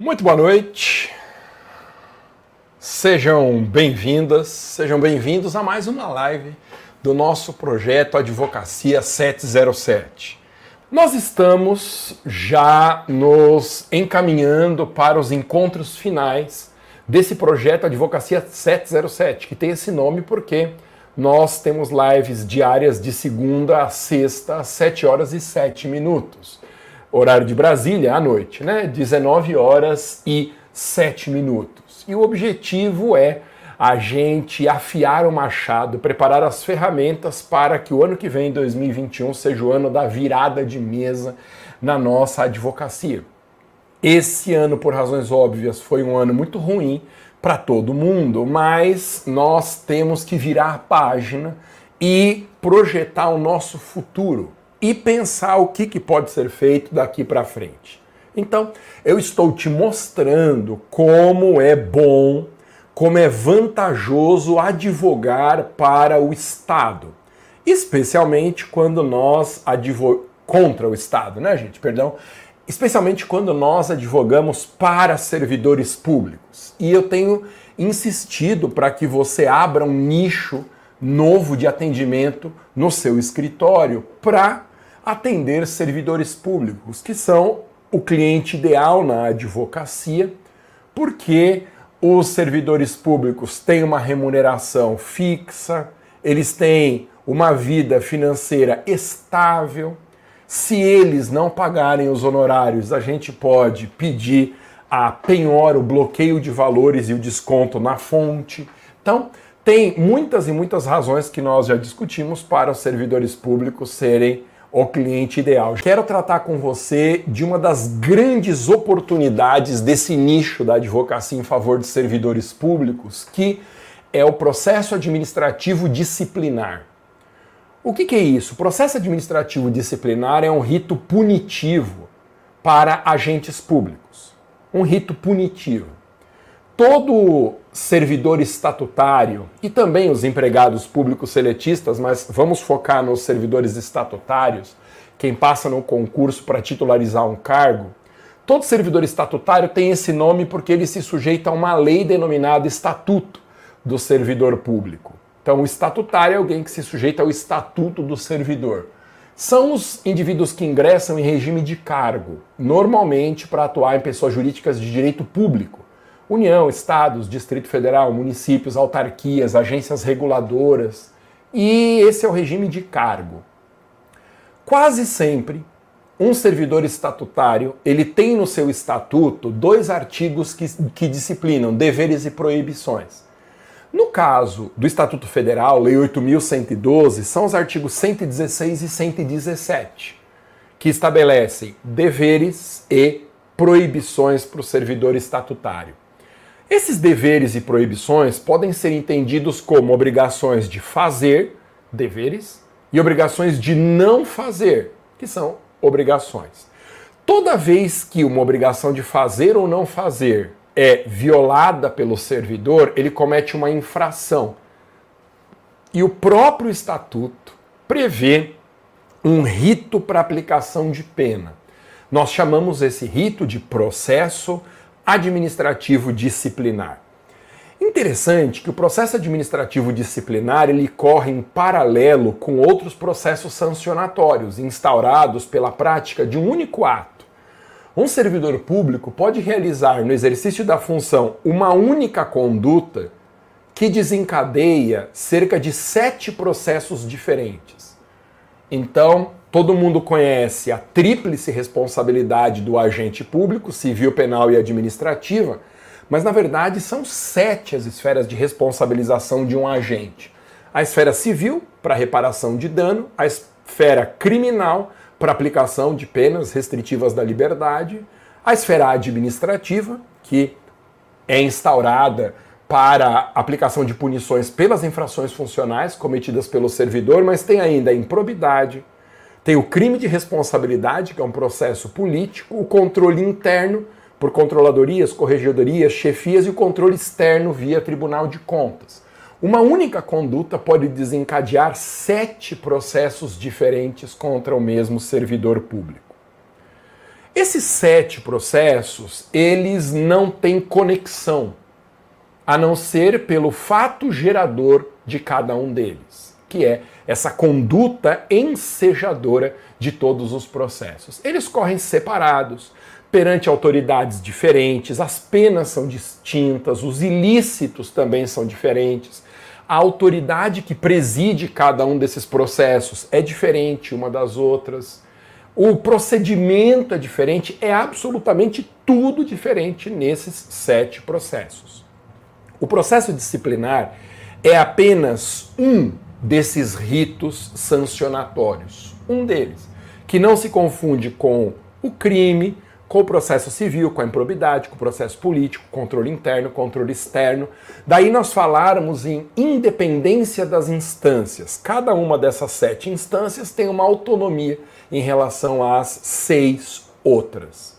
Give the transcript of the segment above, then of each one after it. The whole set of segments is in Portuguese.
Muito boa noite. Sejam bem-vindas, sejam bem-vindos a mais uma live do nosso projeto Advocacia 707. Nós estamos já nos encaminhando para os encontros finais desse projeto Advocacia 707, que tem esse nome porque nós temos lives diárias de segunda a sexta, às 7 horas e 7 minutos. Horário de Brasília, à noite, né? 19 horas e 7 minutos. E o objetivo é a gente afiar o machado, preparar as ferramentas para que o ano que vem, 2021, seja o ano da virada de mesa na nossa advocacia. Esse ano, por razões óbvias, foi um ano muito ruim para todo mundo, mas nós temos que virar a página e projetar o nosso futuro e pensar o que, que pode ser feito daqui para frente. Então, eu estou te mostrando como é bom, como é vantajoso advogar para o Estado, especialmente quando nós advogamos contra o Estado, né, gente? Perdão especialmente quando nós advogamos para servidores públicos. E eu tenho insistido para que você abra um nicho novo de atendimento no seu escritório para atender servidores públicos, que são o cliente ideal na advocacia, porque os servidores públicos têm uma remuneração fixa, eles têm uma vida financeira estável, se eles não pagarem os honorários, a gente pode pedir a penhora, o bloqueio de valores e o desconto na fonte. Então, tem muitas e muitas razões que nós já discutimos para os servidores públicos serem o cliente ideal. Quero tratar com você de uma das grandes oportunidades desse nicho da advocacia em favor de servidores públicos, que é o processo administrativo disciplinar. O que, que é isso? O processo administrativo disciplinar é um rito punitivo para agentes públicos. Um rito punitivo. Todo servidor estatutário e também os empregados públicos seletistas, mas vamos focar nos servidores estatutários, quem passa no concurso para titularizar um cargo, todo servidor estatutário tem esse nome porque ele se sujeita a uma lei denominada Estatuto do Servidor Público. Então, o estatutário é alguém que se sujeita ao estatuto do servidor. São os indivíduos que ingressam em regime de cargo, normalmente para atuar em pessoas jurídicas de direito público. União, estados, Distrito Federal, municípios, autarquias, agências reguladoras. E esse é o regime de cargo. Quase sempre, um servidor estatutário, ele tem no seu estatuto dois artigos que, que disciplinam deveres e proibições. No caso do Estatuto Federal, Lei 8.112, são os artigos 116 e 117, que estabelecem deveres e proibições para o servidor estatutário. Esses deveres e proibições podem ser entendidos como obrigações de fazer, deveres, e obrigações de não fazer, que são obrigações. Toda vez que uma obrigação de fazer ou não fazer é violada pelo servidor, ele comete uma infração. E o próprio estatuto prevê um rito para aplicação de pena. Nós chamamos esse rito de processo administrativo disciplinar. Interessante que o processo administrativo disciplinar ele corre em paralelo com outros processos sancionatórios instaurados pela prática de um único ato um servidor público pode realizar no exercício da função uma única conduta que desencadeia cerca de sete processos diferentes. Então, todo mundo conhece a tríplice responsabilidade do agente público, civil, penal e administrativa, mas na verdade são sete as esferas de responsabilização de um agente: a esfera civil, para reparação de dano, a esfera criminal, para aplicação de penas restritivas da liberdade, a esfera administrativa, que é instaurada para aplicação de punições pelas infrações funcionais cometidas pelo servidor, mas tem ainda a improbidade, tem o crime de responsabilidade, que é um processo político, o controle interno por controladorias, corregedorias, chefias e o controle externo via Tribunal de Contas. Uma única conduta pode desencadear sete processos diferentes contra o mesmo servidor público. Esses sete processos, eles não têm conexão, a não ser pelo fato gerador de cada um deles, que é essa conduta ensejadora de todos os processos. Eles correm separados, perante autoridades diferentes, as penas são distintas, os ilícitos também são diferentes. A autoridade que preside cada um desses processos é diferente uma das outras. O procedimento é diferente, é absolutamente tudo diferente nesses sete processos. O processo disciplinar é apenas um desses ritos sancionatórios, um deles, que não se confunde com o crime, com o processo civil, com a improbidade, com o processo político, controle interno, controle externo. Daí nós falarmos em independência das instâncias. Cada uma dessas sete instâncias tem uma autonomia em relação às seis outras.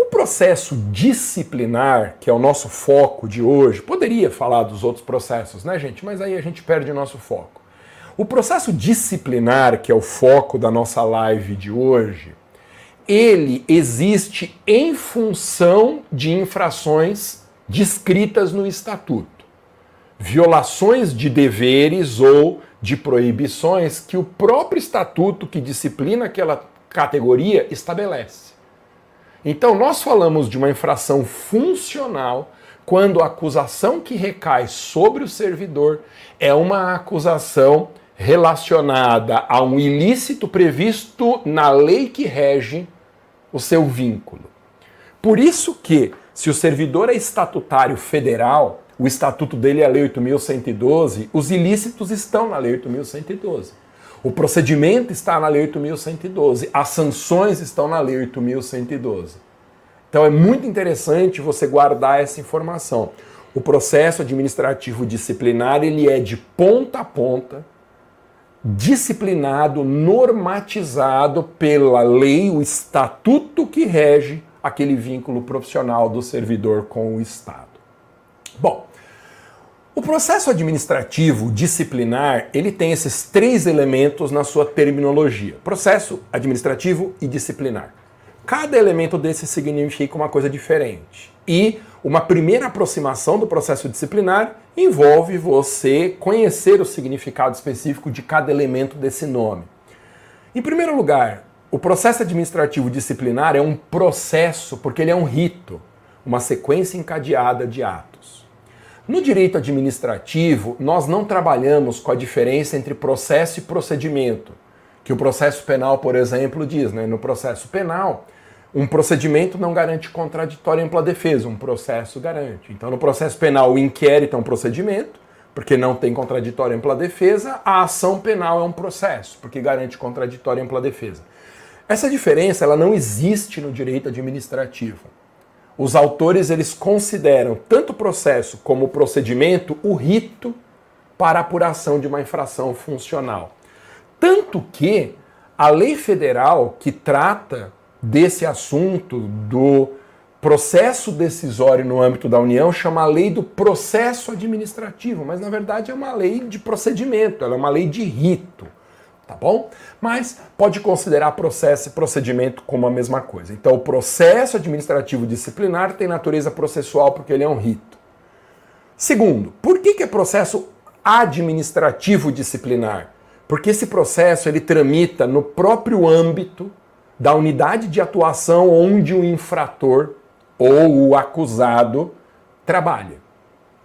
O processo disciplinar, que é o nosso foco de hoje, poderia falar dos outros processos, né, gente? Mas aí a gente perde o nosso foco. O processo disciplinar, que é o foco da nossa live de hoje, ele existe em função de infrações descritas no estatuto. Violações de deveres ou de proibições que o próprio estatuto que disciplina aquela categoria estabelece. Então, nós falamos de uma infração funcional quando a acusação que recai sobre o servidor é uma acusação relacionada a um ilícito previsto na lei que rege o seu vínculo. Por isso que, se o servidor é estatutário federal, o estatuto dele é a Lei 8.112, os ilícitos estão na Lei 8.112. O procedimento está na Lei 8.112, as sanções estão na Lei 8.112. Então é muito interessante você guardar essa informação. O processo administrativo disciplinar ele é de ponta a ponta, disciplinado, normatizado pela lei, o estatuto que rege aquele vínculo profissional do servidor com o Estado. Bom, o processo administrativo disciplinar, ele tem esses três elementos na sua terminologia: processo administrativo e disciplinar. Cada elemento desse significa uma coisa diferente. E uma primeira aproximação do processo disciplinar envolve você conhecer o significado específico de cada elemento desse nome. Em primeiro lugar, o processo administrativo disciplinar é um processo porque ele é um rito, uma sequência encadeada de atos. No direito administrativo, nós não trabalhamos com a diferença entre processo e procedimento, que o processo penal, por exemplo, diz, né? No processo penal, um procedimento não garante contraditório ampla defesa, um processo garante. Então, no processo penal, o inquérito é um procedimento, porque não tem contraditório ampla defesa, a ação penal é um processo, porque garante contraditório ampla defesa. Essa diferença ela não existe no direito administrativo. Os autores eles consideram tanto o processo como o procedimento o rito para apuração de uma infração funcional. Tanto que a lei federal que trata desse assunto do processo decisório no âmbito da União chama a lei do processo administrativo, mas na verdade é uma lei de procedimento, ela é uma lei de rito, tá bom? Mas pode considerar processo e procedimento como a mesma coisa. Então, o processo administrativo disciplinar tem natureza processual porque ele é um rito. Segundo, por que, que é processo administrativo disciplinar? Porque esse processo ele tramita no próprio âmbito da unidade de atuação onde o infrator ou o acusado trabalha.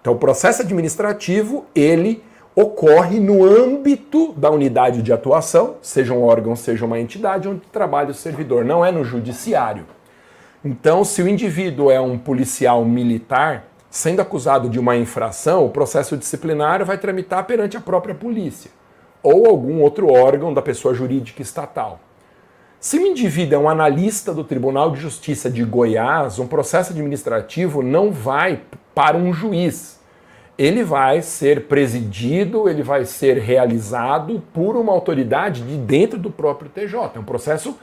Então, o processo administrativo, ele ocorre no âmbito da unidade de atuação, seja um órgão, seja uma entidade onde trabalha o servidor, não é no judiciário. Então, se o indivíduo é um policial militar, sendo acusado de uma infração, o processo disciplinar vai tramitar perante a própria polícia ou algum outro órgão da pessoa jurídica estatal. Se o indivíduo é um analista do Tribunal de Justiça de Goiás, um processo administrativo não vai para um juiz. Ele vai ser presidido, ele vai ser realizado por uma autoridade de dentro do próprio TJ. É um processo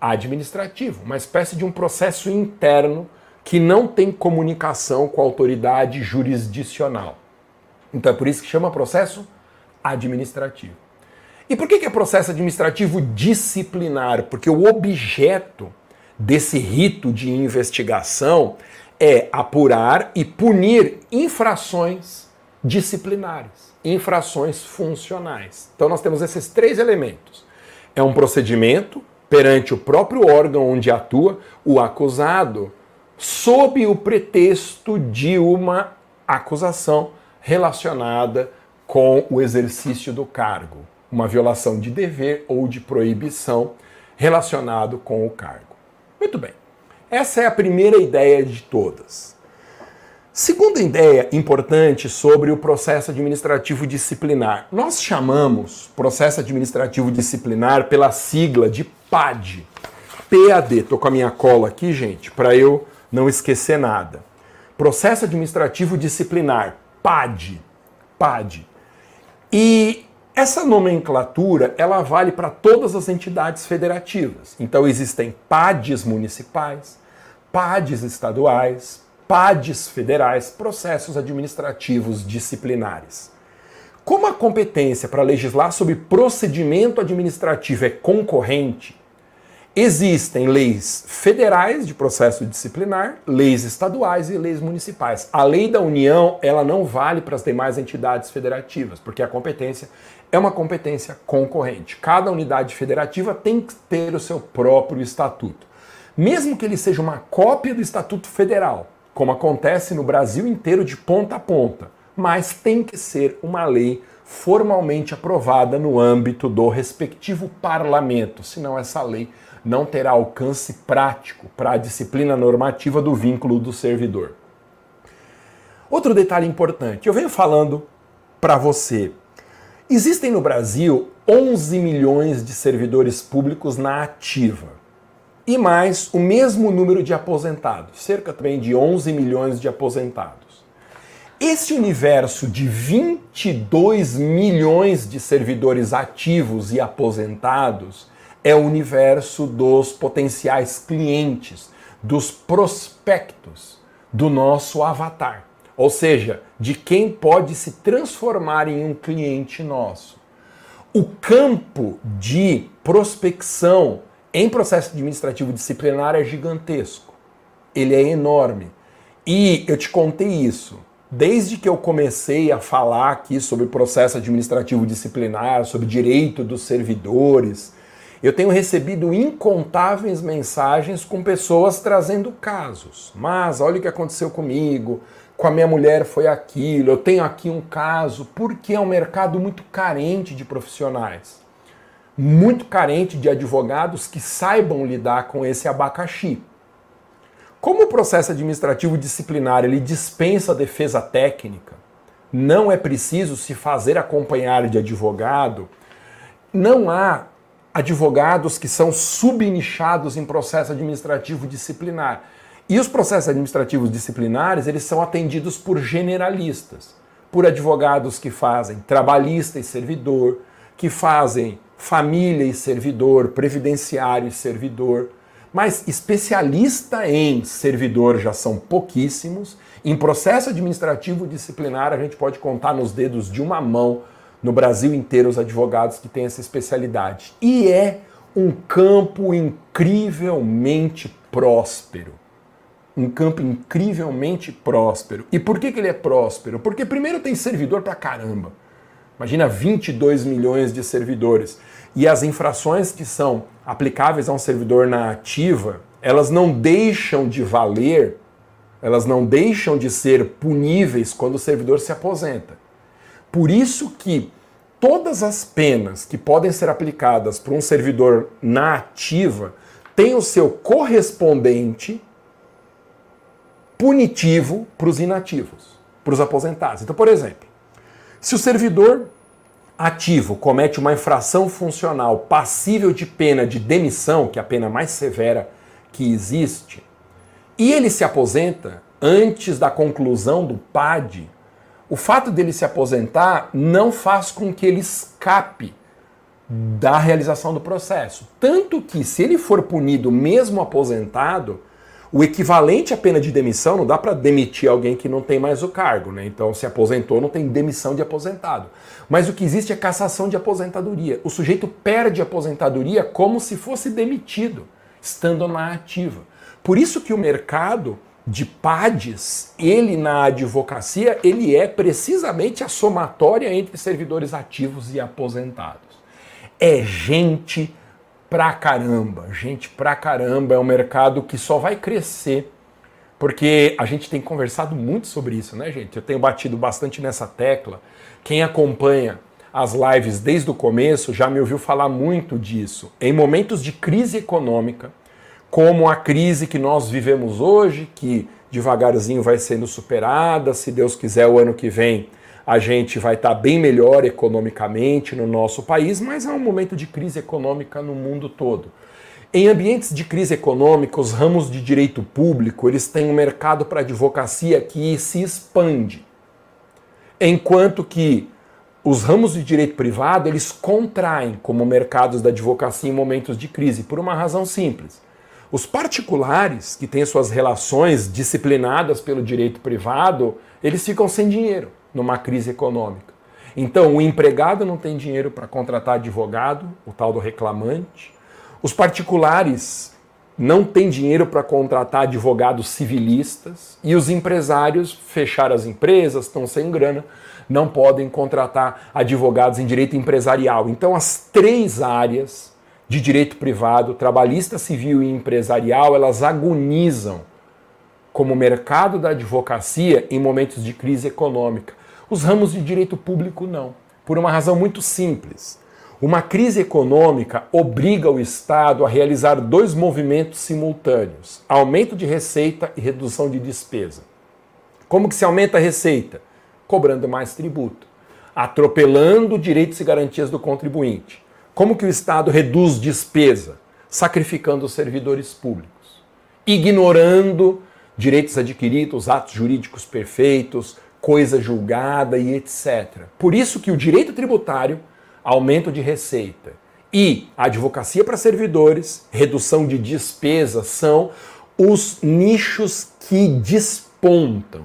administrativo, uma espécie de um processo interno que não tem comunicação com a autoridade jurisdicional. Então é por isso que chama processo administrativo. E por que é processo administrativo disciplinar? Porque o objeto desse rito de investigação é apurar e punir infrações disciplinares, infrações funcionais. Então nós temos esses três elementos. É um procedimento perante o próprio órgão onde atua o acusado, sob o pretexto de uma acusação relacionada com o exercício do cargo, uma violação de dever ou de proibição relacionado com o cargo. Muito bem. Essa é a primeira ideia de todas. Segunda ideia importante sobre o processo administrativo disciplinar. Nós chamamos processo administrativo disciplinar pela sigla de PAD. PAD. Estou com a minha cola aqui, gente, para eu não esquecer nada. Processo administrativo disciplinar, PAD. PAD. E essa nomenclatura, ela vale para todas as entidades federativas. Então existem PADs municipais, PADs estaduais, PADs federais, processos administrativos disciplinares. Como a competência para legislar sobre procedimento administrativo é concorrente, existem leis federais de processo disciplinar, leis estaduais e leis municipais. A lei da União, ela não vale para as demais entidades federativas, porque a competência é uma competência concorrente. Cada unidade federativa tem que ter o seu próprio estatuto. Mesmo que ele seja uma cópia do Estatuto Federal, como acontece no Brasil inteiro de ponta a ponta, mas tem que ser uma lei formalmente aprovada no âmbito do respectivo parlamento, senão essa lei não terá alcance prático para a disciplina normativa do vínculo do servidor. Outro detalhe importante, eu venho falando para você. Existem no Brasil 11 milhões de servidores públicos na ativa e mais o mesmo número de aposentados, cerca também de 11 milhões de aposentados. Esse universo de 22 milhões de servidores ativos e aposentados é o universo dos potenciais clientes, dos prospectos do nosso avatar, ou seja, de quem pode se transformar em um cliente nosso. O campo de prospecção em processo administrativo disciplinar é gigantesco. Ele é enorme. E eu te contei isso. Desde que eu comecei a falar aqui sobre processo administrativo disciplinar, sobre direito dos servidores, eu tenho recebido incontáveis mensagens com pessoas trazendo casos. Mas olha o que aconteceu comigo, com a minha mulher foi aquilo, eu tenho aqui um caso, porque é um mercado muito carente de profissionais muito carente de advogados que saibam lidar com esse abacaxi. Como o processo administrativo disciplinar ele dispensa defesa técnica, não é preciso se fazer acompanhar de advogado, não há advogados que são subnichados em processo administrativo disciplinar. E os processos administrativos disciplinares, eles são atendidos por generalistas, por advogados que fazem trabalhista e servidor, que fazem família e servidor, previdenciário e servidor, mas especialista em servidor já são pouquíssimos. Em processo administrativo disciplinar, a gente pode contar nos dedos de uma mão no Brasil inteiro os advogados que têm essa especialidade. E é um campo incrivelmente próspero. Um campo incrivelmente próspero. E por que, que ele é próspero? Porque primeiro tem servidor pra caramba. Imagina 22 milhões de servidores. E as infrações que são aplicáveis a um servidor na ativa, elas não deixam de valer, elas não deixam de ser puníveis quando o servidor se aposenta. Por isso que todas as penas que podem ser aplicadas para um servidor na ativa têm o seu correspondente punitivo para os inativos, para os aposentados. Então, por exemplo, se o servidor ativo comete uma infração funcional passível de pena de demissão, que é a pena mais severa que existe, e ele se aposenta antes da conclusão do PAD, o fato dele se aposentar não faz com que ele escape da realização do processo. Tanto que, se ele for punido mesmo aposentado, o equivalente à pena de demissão, não dá para demitir alguém que não tem mais o cargo, né? Então, se aposentou, não tem demissão de aposentado. Mas o que existe é cassação de aposentadoria. O sujeito perde a aposentadoria como se fosse demitido. estando na ativa. Por isso que o mercado de PADs, ele na advocacia, ele é precisamente a somatória entre servidores ativos e aposentados. É gente pra caramba, gente pra caramba, é um mercado que só vai crescer porque a gente tem conversado muito sobre isso, né, gente? Eu tenho batido bastante nessa tecla. Quem acompanha as lives desde o começo já me ouviu falar muito disso. Em momentos de crise econômica, como a crise que nós vivemos hoje, que devagarzinho vai sendo superada, se Deus quiser, o ano que vem a gente vai estar bem melhor economicamente no nosso país, mas é um momento de crise econômica no mundo todo. Em ambientes de crise econômica, os ramos de direito público, eles têm um mercado para advocacia que se expande. Enquanto que os ramos de direito privado, eles contraem como mercados da advocacia em momentos de crise, por uma razão simples. Os particulares, que têm suas relações disciplinadas pelo direito privado, eles ficam sem dinheiro numa crise econômica. Então, o empregado não tem dinheiro para contratar advogado, o tal do reclamante. Os particulares não têm dinheiro para contratar advogados civilistas e os empresários fecharam as empresas, estão sem grana, não podem contratar advogados em direito empresarial. Então, as três áreas de direito privado, trabalhista, civil e empresarial, elas agonizam como mercado da advocacia em momentos de crise econômica. Os ramos de direito público não, por uma razão muito simples. Uma crise econômica obriga o Estado a realizar dois movimentos simultâneos: aumento de receita e redução de despesa. Como que se aumenta a receita? Cobrando mais tributo, atropelando direitos e garantias do contribuinte. Como que o Estado reduz despesa? Sacrificando os servidores públicos, ignorando direitos adquiridos, atos jurídicos perfeitos, coisa julgada e etc. Por isso que o direito tributário aumento de receita. E advocacia para servidores, redução de despesas são os nichos que despontam,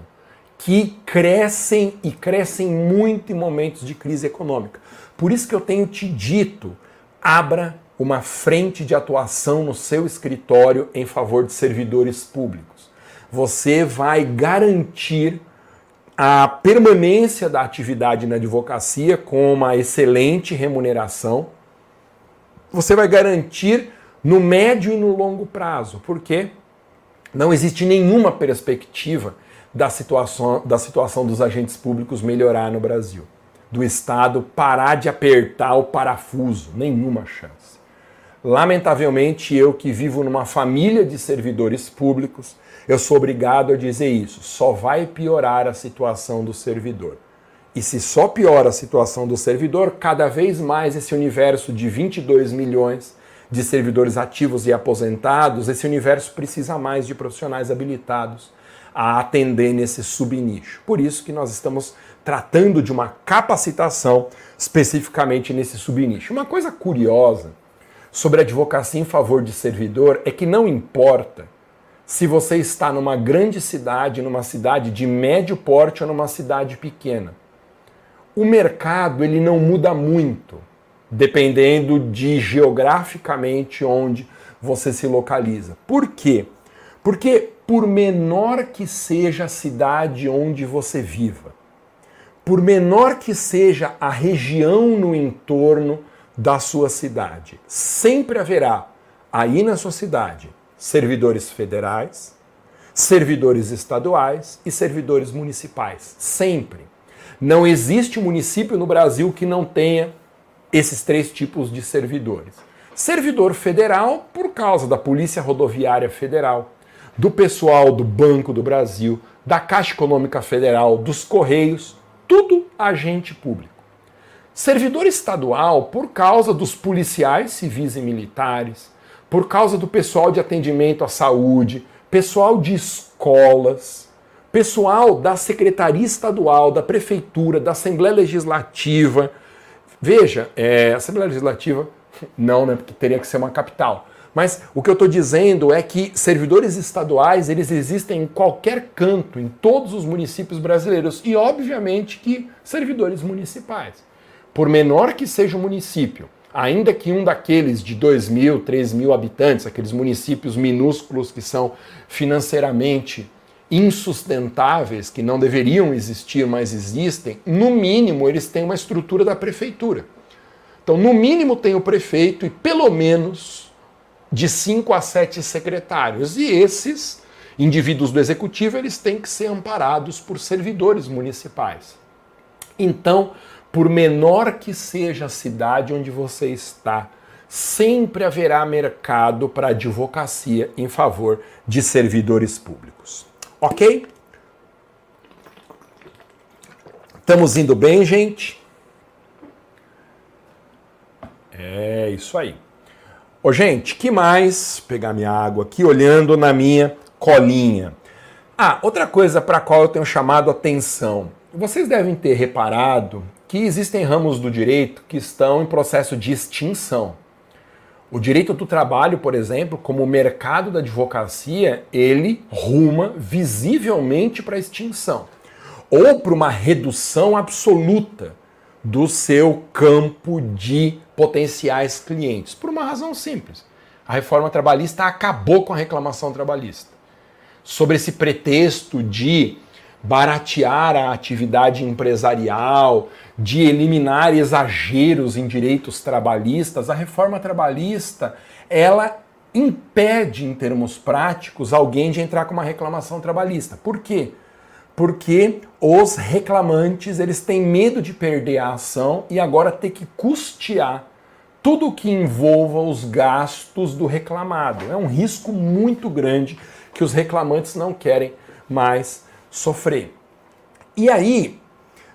que crescem e crescem muito em momentos de crise econômica. Por isso que eu tenho te dito, abra uma frente de atuação no seu escritório em favor de servidores públicos. Você vai garantir a permanência da atividade na advocacia com uma excelente remuneração, você vai garantir no médio e no longo prazo, porque não existe nenhuma perspectiva da situação, da situação dos agentes públicos melhorar no Brasil, do Estado parar de apertar o parafuso, nenhuma chance. Lamentavelmente, eu que vivo numa família de servidores públicos, eu sou obrigado a dizer isso. Só vai piorar a situação do servidor. E se só piora a situação do servidor, cada vez mais esse universo de 22 milhões de servidores ativos e aposentados, esse universo precisa mais de profissionais habilitados a atender nesse subnicho. Por isso que nós estamos tratando de uma capacitação especificamente nesse subnicho. Uma coisa curiosa sobre a advocacia em favor de servidor é que não importa se você está numa grande cidade, numa cidade de médio porte ou numa cidade pequena. O mercado ele não muda muito, dependendo de geograficamente onde você se localiza. Por quê? Porque por menor que seja a cidade onde você viva, por menor que seja a região no entorno da sua cidade, sempre haverá aí na sua cidade servidores federais, servidores estaduais e servidores municipais. Sempre. Não existe município no Brasil que não tenha esses três tipos de servidores. Servidor federal, por causa da Polícia Rodoviária Federal, do pessoal do Banco do Brasil, da Caixa Econômica Federal, dos Correios, tudo agente público. Servidor estadual, por causa dos policiais civis e militares, por causa do pessoal de atendimento à saúde, pessoal de escolas, pessoal da Secretaria Estadual, da Prefeitura, da Assembleia Legislativa. Veja, é, Assembleia Legislativa, não, né? Porque teria que ser uma capital. Mas o que eu estou dizendo é que servidores estaduais eles existem em qualquer canto, em todos os municípios brasileiros e obviamente que servidores municipais. Por menor que seja o município, ainda que um daqueles de 2 mil, 3 mil habitantes, aqueles municípios minúsculos que são financeiramente insustentáveis, que não deveriam existir, mas existem, no mínimo eles têm uma estrutura da prefeitura. Então, no mínimo tem o prefeito e pelo menos de 5 a 7 secretários. E esses indivíduos do executivo, eles têm que ser amparados por servidores municipais. Então, por menor que seja a cidade onde você está, sempre haverá mercado para advocacia em favor de servidores públicos. Ok? Estamos indo bem, gente? É isso aí. Ô, gente, que mais? Vou pegar minha água aqui, olhando na minha colinha. Ah, outra coisa para a qual eu tenho chamado atenção. Vocês devem ter reparado que existem ramos do direito que estão em processo de extinção. O direito do trabalho, por exemplo, como o mercado da advocacia, ele ruma visivelmente para a extinção ou para uma redução absoluta do seu campo de potenciais clientes, por uma razão simples. A reforma trabalhista acabou com a reclamação trabalhista. Sobre esse pretexto de baratear a atividade empresarial, de eliminar exageros em direitos trabalhistas, a reforma trabalhista, ela impede em termos práticos alguém de entrar com uma reclamação trabalhista. Por quê? Porque os reclamantes, eles têm medo de perder a ação e agora ter que custear tudo que envolva os gastos do reclamado. É um risco muito grande que os reclamantes não querem mais sofrer. E aí,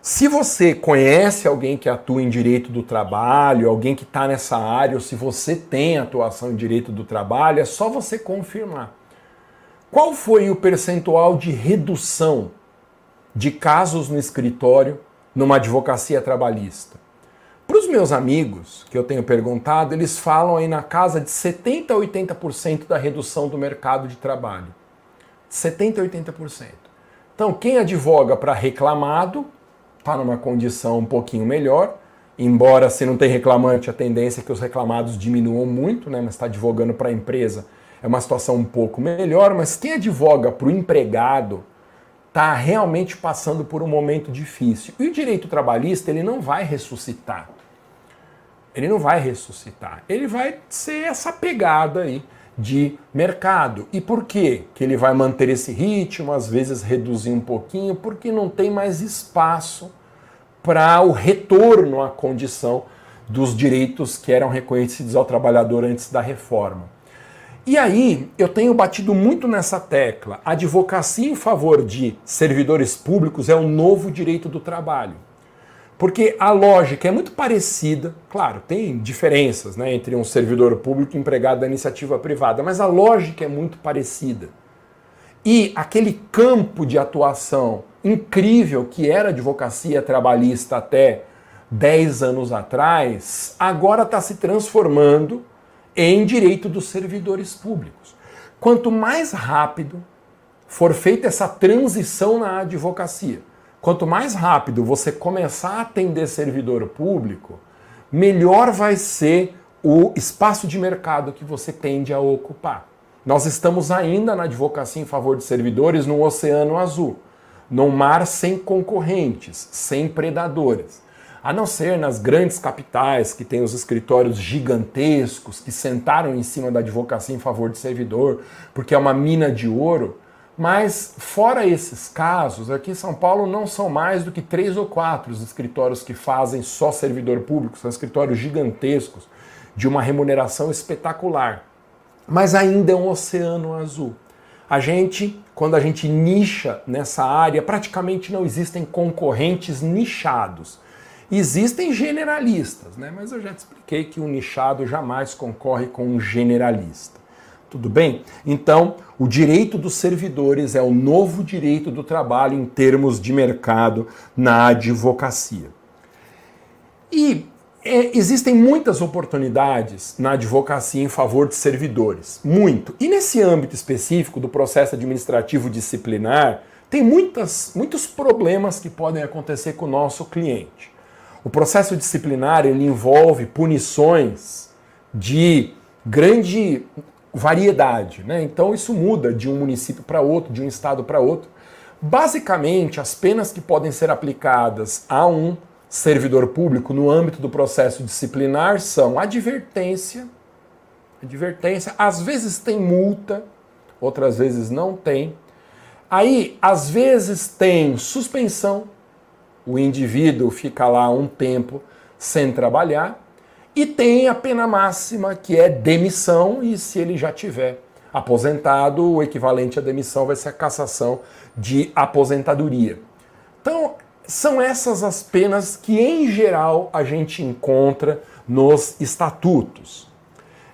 se você conhece alguém que atua em direito do trabalho, alguém que está nessa área, ou se você tem atuação em direito do trabalho, é só você confirmar. Qual foi o percentual de redução de casos no escritório numa advocacia trabalhista? Para os meus amigos que eu tenho perguntado, eles falam aí na casa de 70% a 80% da redução do mercado de trabalho. 70% a 80%. Então, quem advoga para reclamado está numa condição um pouquinho melhor, embora se não tem reclamante, a tendência é que os reclamados diminuam muito, né? mas está advogando para a empresa, é uma situação um pouco melhor, mas quem advoga para o empregado está realmente passando por um momento difícil. E o direito trabalhista, ele não vai ressuscitar. Ele não vai ressuscitar. Ele vai ser essa pegada aí de mercado. E por quê? Que ele vai manter esse ritmo, às vezes reduzir um pouquinho, porque não tem mais espaço para o retorno à condição dos direitos que eram reconhecidos ao trabalhador antes da reforma. E aí, eu tenho batido muito nessa tecla. A advocacia em favor de servidores públicos é o novo direito do trabalho. Porque a lógica é muito parecida, claro, tem diferenças né, entre um servidor público e empregado da iniciativa privada, mas a lógica é muito parecida. E aquele campo de atuação incrível que era a advocacia trabalhista até 10 anos atrás, agora está se transformando em direito dos servidores públicos. Quanto mais rápido for feita essa transição na advocacia, Quanto mais rápido você começar a atender servidor público, melhor vai ser o espaço de mercado que você tende a ocupar. Nós estamos ainda na advocacia em favor de servidores no oceano azul, num mar sem concorrentes, sem predadores. A não ser nas grandes capitais que têm os escritórios gigantescos que sentaram em cima da advocacia em favor de servidor, porque é uma mina de ouro, mas, fora esses casos, aqui em São Paulo não são mais do que três ou quatro os escritórios que fazem só servidor público, são escritórios gigantescos, de uma remuneração espetacular. Mas ainda é um oceano azul. A gente, quando a gente nicha nessa área, praticamente não existem concorrentes nichados. Existem generalistas, né? mas eu já te expliquei que um nichado jamais concorre com um generalista. Tudo bem? Então, o direito dos servidores é o novo direito do trabalho em termos de mercado na advocacia. E é, existem muitas oportunidades na advocacia em favor de servidores. Muito. E nesse âmbito específico do processo administrativo disciplinar, tem muitas, muitos problemas que podem acontecer com o nosso cliente. O processo disciplinar ele envolve punições de grande variedade, né? Então isso muda de um município para outro, de um estado para outro. Basicamente, as penas que podem ser aplicadas a um servidor público no âmbito do processo disciplinar são advertência, advertência, às vezes tem multa, outras vezes não tem. Aí, às vezes tem suspensão, o indivíduo fica lá um tempo sem trabalhar, e tem a pena máxima, que é demissão, e se ele já tiver aposentado, o equivalente à demissão vai ser a cassação de aposentadoria. Então, são essas as penas que, em geral, a gente encontra nos estatutos.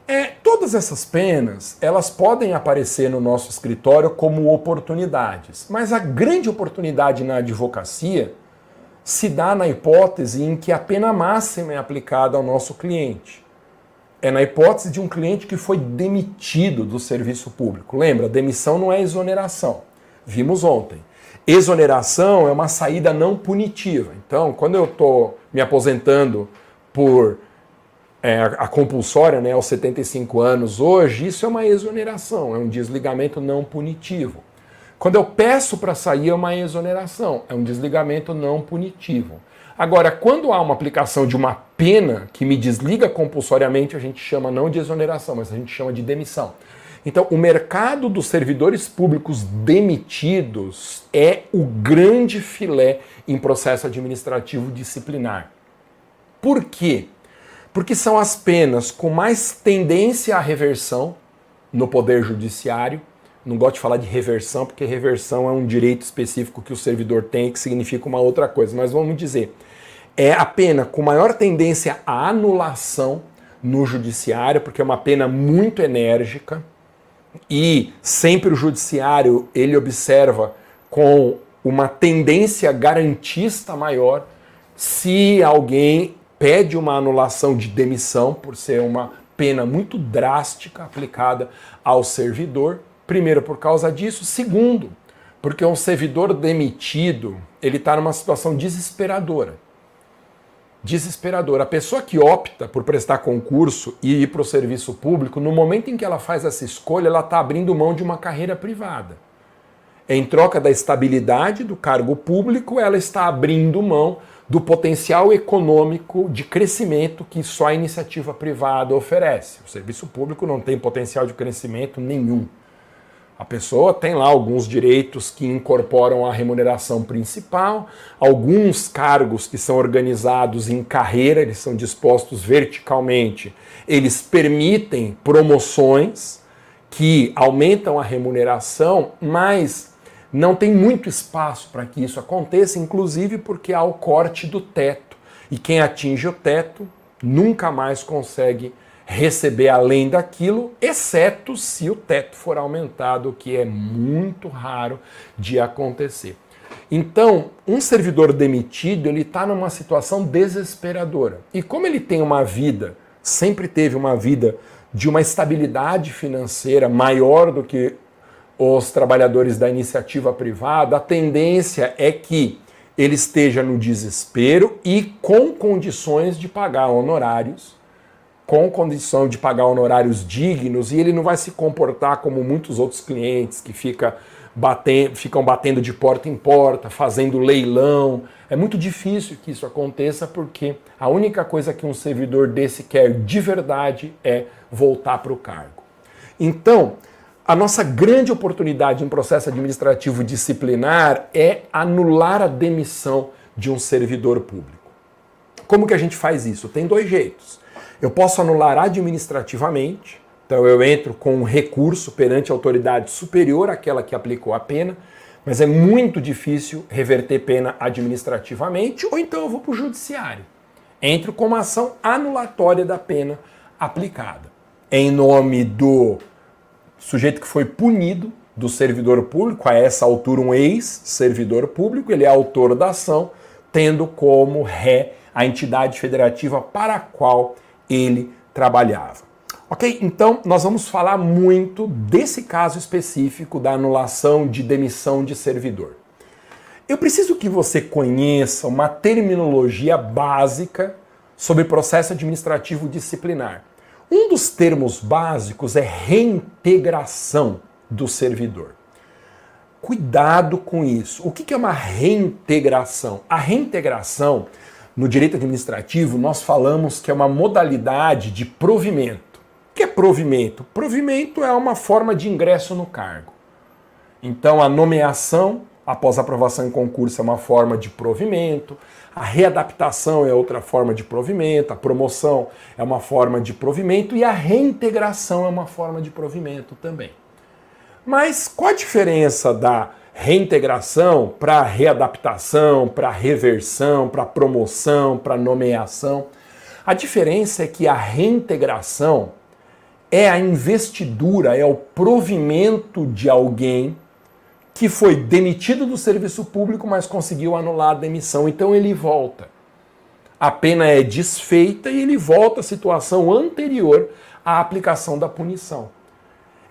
É, todas essas penas, elas podem aparecer no nosso escritório como oportunidades, mas a grande oportunidade na advocacia se dá na hipótese em que a pena máxima é aplicada ao nosso cliente. É na hipótese de um cliente que foi demitido do serviço público. Lembra, demissão não é exoneração. Vimos ontem. Exoneração é uma saída não punitiva. Então, quando eu estou me aposentando por é, a compulsória né, aos 75 anos hoje, isso é uma exoneração, é um desligamento não punitivo. Quando eu peço para sair, é uma exoneração, é um desligamento não punitivo. Agora, quando há uma aplicação de uma pena que me desliga compulsoriamente, a gente chama não de exoneração, mas a gente chama de demissão. Então, o mercado dos servidores públicos demitidos é o grande filé em processo administrativo disciplinar. Por quê? Porque são as penas com mais tendência à reversão no Poder Judiciário não gosto de falar de reversão, porque reversão é um direito específico que o servidor tem que significa uma outra coisa, mas vamos dizer, é a pena com maior tendência à anulação no judiciário, porque é uma pena muito enérgica e sempre o judiciário ele observa com uma tendência garantista maior se alguém pede uma anulação de demissão por ser uma pena muito drástica aplicada ao servidor Primeiro, por causa disso. Segundo, porque um servidor demitido, ele está numa situação desesperadora. Desesperadora. A pessoa que opta por prestar concurso e ir para o serviço público, no momento em que ela faz essa escolha, ela está abrindo mão de uma carreira privada. Em troca da estabilidade do cargo público, ela está abrindo mão do potencial econômico de crescimento que só a iniciativa privada oferece. O serviço público não tem potencial de crescimento nenhum. A pessoa tem lá alguns direitos que incorporam a remuneração principal, alguns cargos que são organizados em carreira, eles são dispostos verticalmente, eles permitem promoções que aumentam a remuneração, mas não tem muito espaço para que isso aconteça, inclusive porque há o corte do teto. E quem atinge o teto nunca mais consegue receber além daquilo, exceto se o teto for aumentado, o que é muito raro de acontecer. Então, um servidor demitido, ele está numa situação desesperadora. E como ele tem uma vida, sempre teve uma vida de uma estabilidade financeira maior do que os trabalhadores da iniciativa privada, a tendência é que ele esteja no desespero e com condições de pagar honorários com condição de pagar honorários dignos e ele não vai se comportar como muitos outros clientes que fica batendo, ficam batendo de porta em porta, fazendo leilão. É muito difícil que isso aconteça porque a única coisa que um servidor desse quer de verdade é voltar para o cargo. Então, a nossa grande oportunidade em processo administrativo disciplinar é anular a demissão de um servidor público. Como que a gente faz isso? Tem dois jeitos. Eu posso anular administrativamente, então eu entro com um recurso perante a autoridade superior àquela que aplicou a pena, mas é muito difícil reverter pena administrativamente, ou então eu vou para o judiciário. Entro com uma ação anulatória da pena aplicada. Em nome do sujeito que foi punido, do servidor público, a essa altura um ex-servidor público, ele é autor da ação, tendo como ré a entidade federativa para a qual ele trabalhava. Ok? Então, nós vamos falar muito desse caso específico da anulação de demissão de servidor. Eu preciso que você conheça uma terminologia básica sobre processo administrativo disciplinar. Um dos termos básicos é reintegração do servidor. Cuidado com isso. O que é uma reintegração? A reintegração, no direito administrativo, nós falamos que é uma modalidade de provimento. O que é provimento? Provimento é uma forma de ingresso no cargo. Então, a nomeação após aprovação em concurso é uma forma de provimento, a readaptação é outra forma de provimento, a promoção é uma forma de provimento e a reintegração é uma forma de provimento também. Mas qual a diferença da reintegração para readaptação, para reversão, para promoção, para nomeação? A diferença é que a reintegração é a investidura, é o provimento de alguém que foi demitido do serviço público, mas conseguiu anular a demissão. Então ele volta. A pena é desfeita e ele volta à situação anterior à aplicação da punição.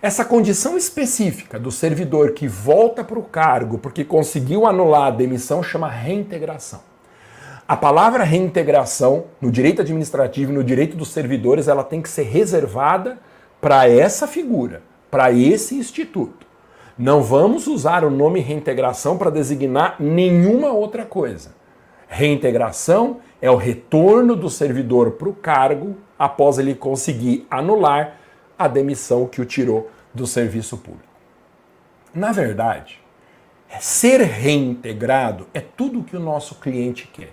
Essa condição específica do servidor que volta para o cargo porque conseguiu anular a demissão chama reintegração. A palavra reintegração, no direito administrativo e no direito dos servidores, ela tem que ser reservada para essa figura, para esse instituto. Não vamos usar o nome reintegração para designar nenhuma outra coisa. Reintegração é o retorno do servidor para o cargo após ele conseguir anular a demissão que o tirou do serviço público. Na verdade, ser reintegrado é tudo o que o nosso cliente quer.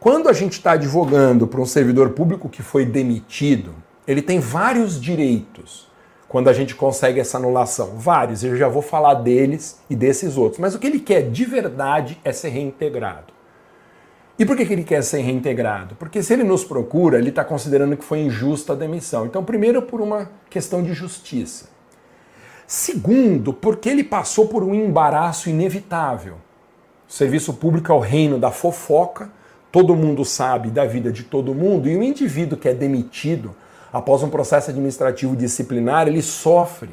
Quando a gente está advogando para um servidor público que foi demitido, ele tem vários direitos quando a gente consegue essa anulação? Vários, eu já vou falar deles e desses outros. Mas o que ele quer de verdade é ser reintegrado. E por que, que ele quer ser reintegrado? Porque se ele nos procura, ele está considerando que foi injusta a demissão. Então, primeiro, por uma questão de justiça. Segundo, porque ele passou por um embaraço inevitável. O serviço público é o reino da fofoca, todo mundo sabe da vida de todo mundo, e o indivíduo que é demitido após um processo administrativo disciplinar, ele sofre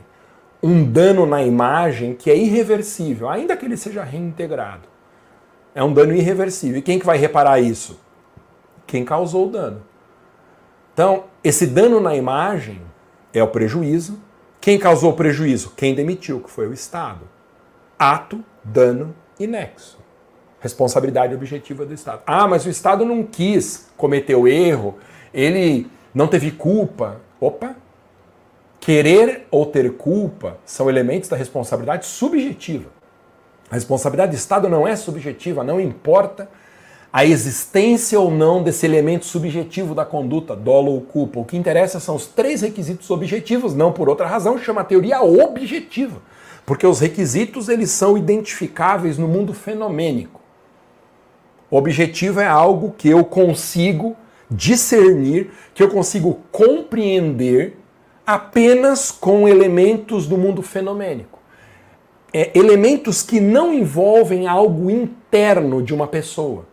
um dano na imagem que é irreversível, ainda que ele seja reintegrado. É um dano irreversível. E quem que vai reparar isso? Quem causou o dano. Então, esse dano na imagem é o prejuízo. Quem causou o prejuízo? Quem demitiu, que foi o Estado. Ato, dano e nexo. Responsabilidade objetiva do Estado. Ah, mas o Estado não quis cometer o erro, ele não teve culpa. Opa! Querer ou ter culpa são elementos da responsabilidade subjetiva. A responsabilidade do Estado não é subjetiva, não importa a existência ou não desse elemento subjetivo da conduta, dolo ou culpa. O que interessa são os três requisitos objetivos, não por outra razão, chama a teoria objetiva. Porque os requisitos eles são identificáveis no mundo fenomênico. O objetivo é algo que eu consigo discernir, que eu consigo compreender apenas com elementos do mundo fenomênico. É, elementos que não envolvem algo interno de uma pessoa.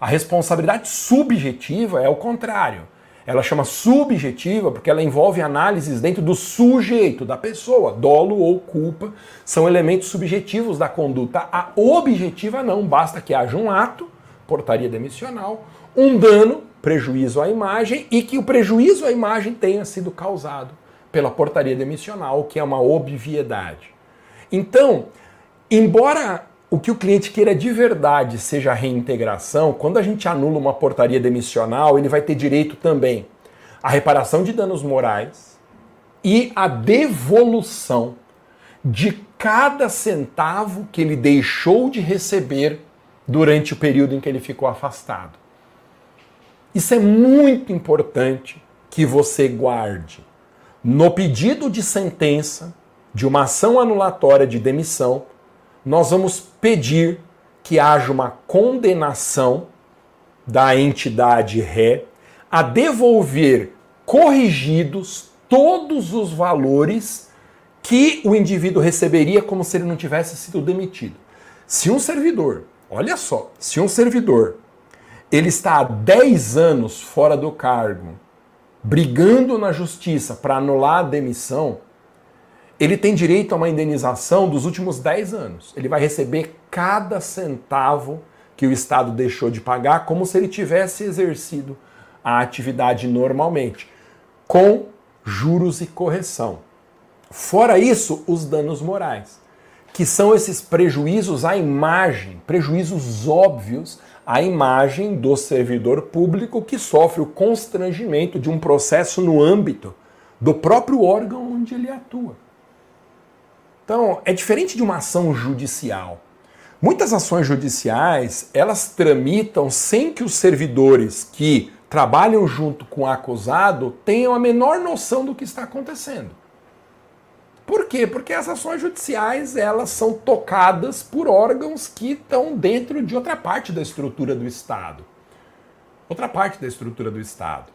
A responsabilidade subjetiva é o contrário. Ela chama subjetiva porque ela envolve análises dentro do sujeito, da pessoa. Dolo ou culpa são elementos subjetivos da conduta. A objetiva não, basta que haja um ato, portaria demissional, um dano prejuízo à imagem e que o prejuízo à imagem tenha sido causado pela portaria demissional, que é uma obviedade. Então, embora o que o cliente queira de verdade seja a reintegração, quando a gente anula uma portaria demissional, ele vai ter direito também à reparação de danos morais e à devolução de cada centavo que ele deixou de receber durante o período em que ele ficou afastado. Isso é muito importante que você guarde. No pedido de sentença de uma ação anulatória de demissão, nós vamos pedir que haja uma condenação da entidade ré a devolver corrigidos todos os valores que o indivíduo receberia como se ele não tivesse sido demitido. Se um servidor, olha só, se um servidor ele está há 10 anos fora do cargo, brigando na justiça para anular a demissão, ele tem direito a uma indenização dos últimos 10 anos. Ele vai receber cada centavo que o Estado deixou de pagar, como se ele tivesse exercido a atividade normalmente, com juros e correção. Fora isso, os danos morais, que são esses prejuízos à imagem, prejuízos óbvios à imagem do servidor público que sofre o constrangimento de um processo no âmbito do próprio órgão onde ele atua. Então, é diferente de uma ação judicial. Muitas ações judiciais, elas tramitam sem que os servidores que trabalham junto com o acusado tenham a menor noção do que está acontecendo. Por quê? Porque as ações judiciais elas são tocadas por órgãos que estão dentro de outra parte da estrutura do Estado. Outra parte da estrutura do Estado.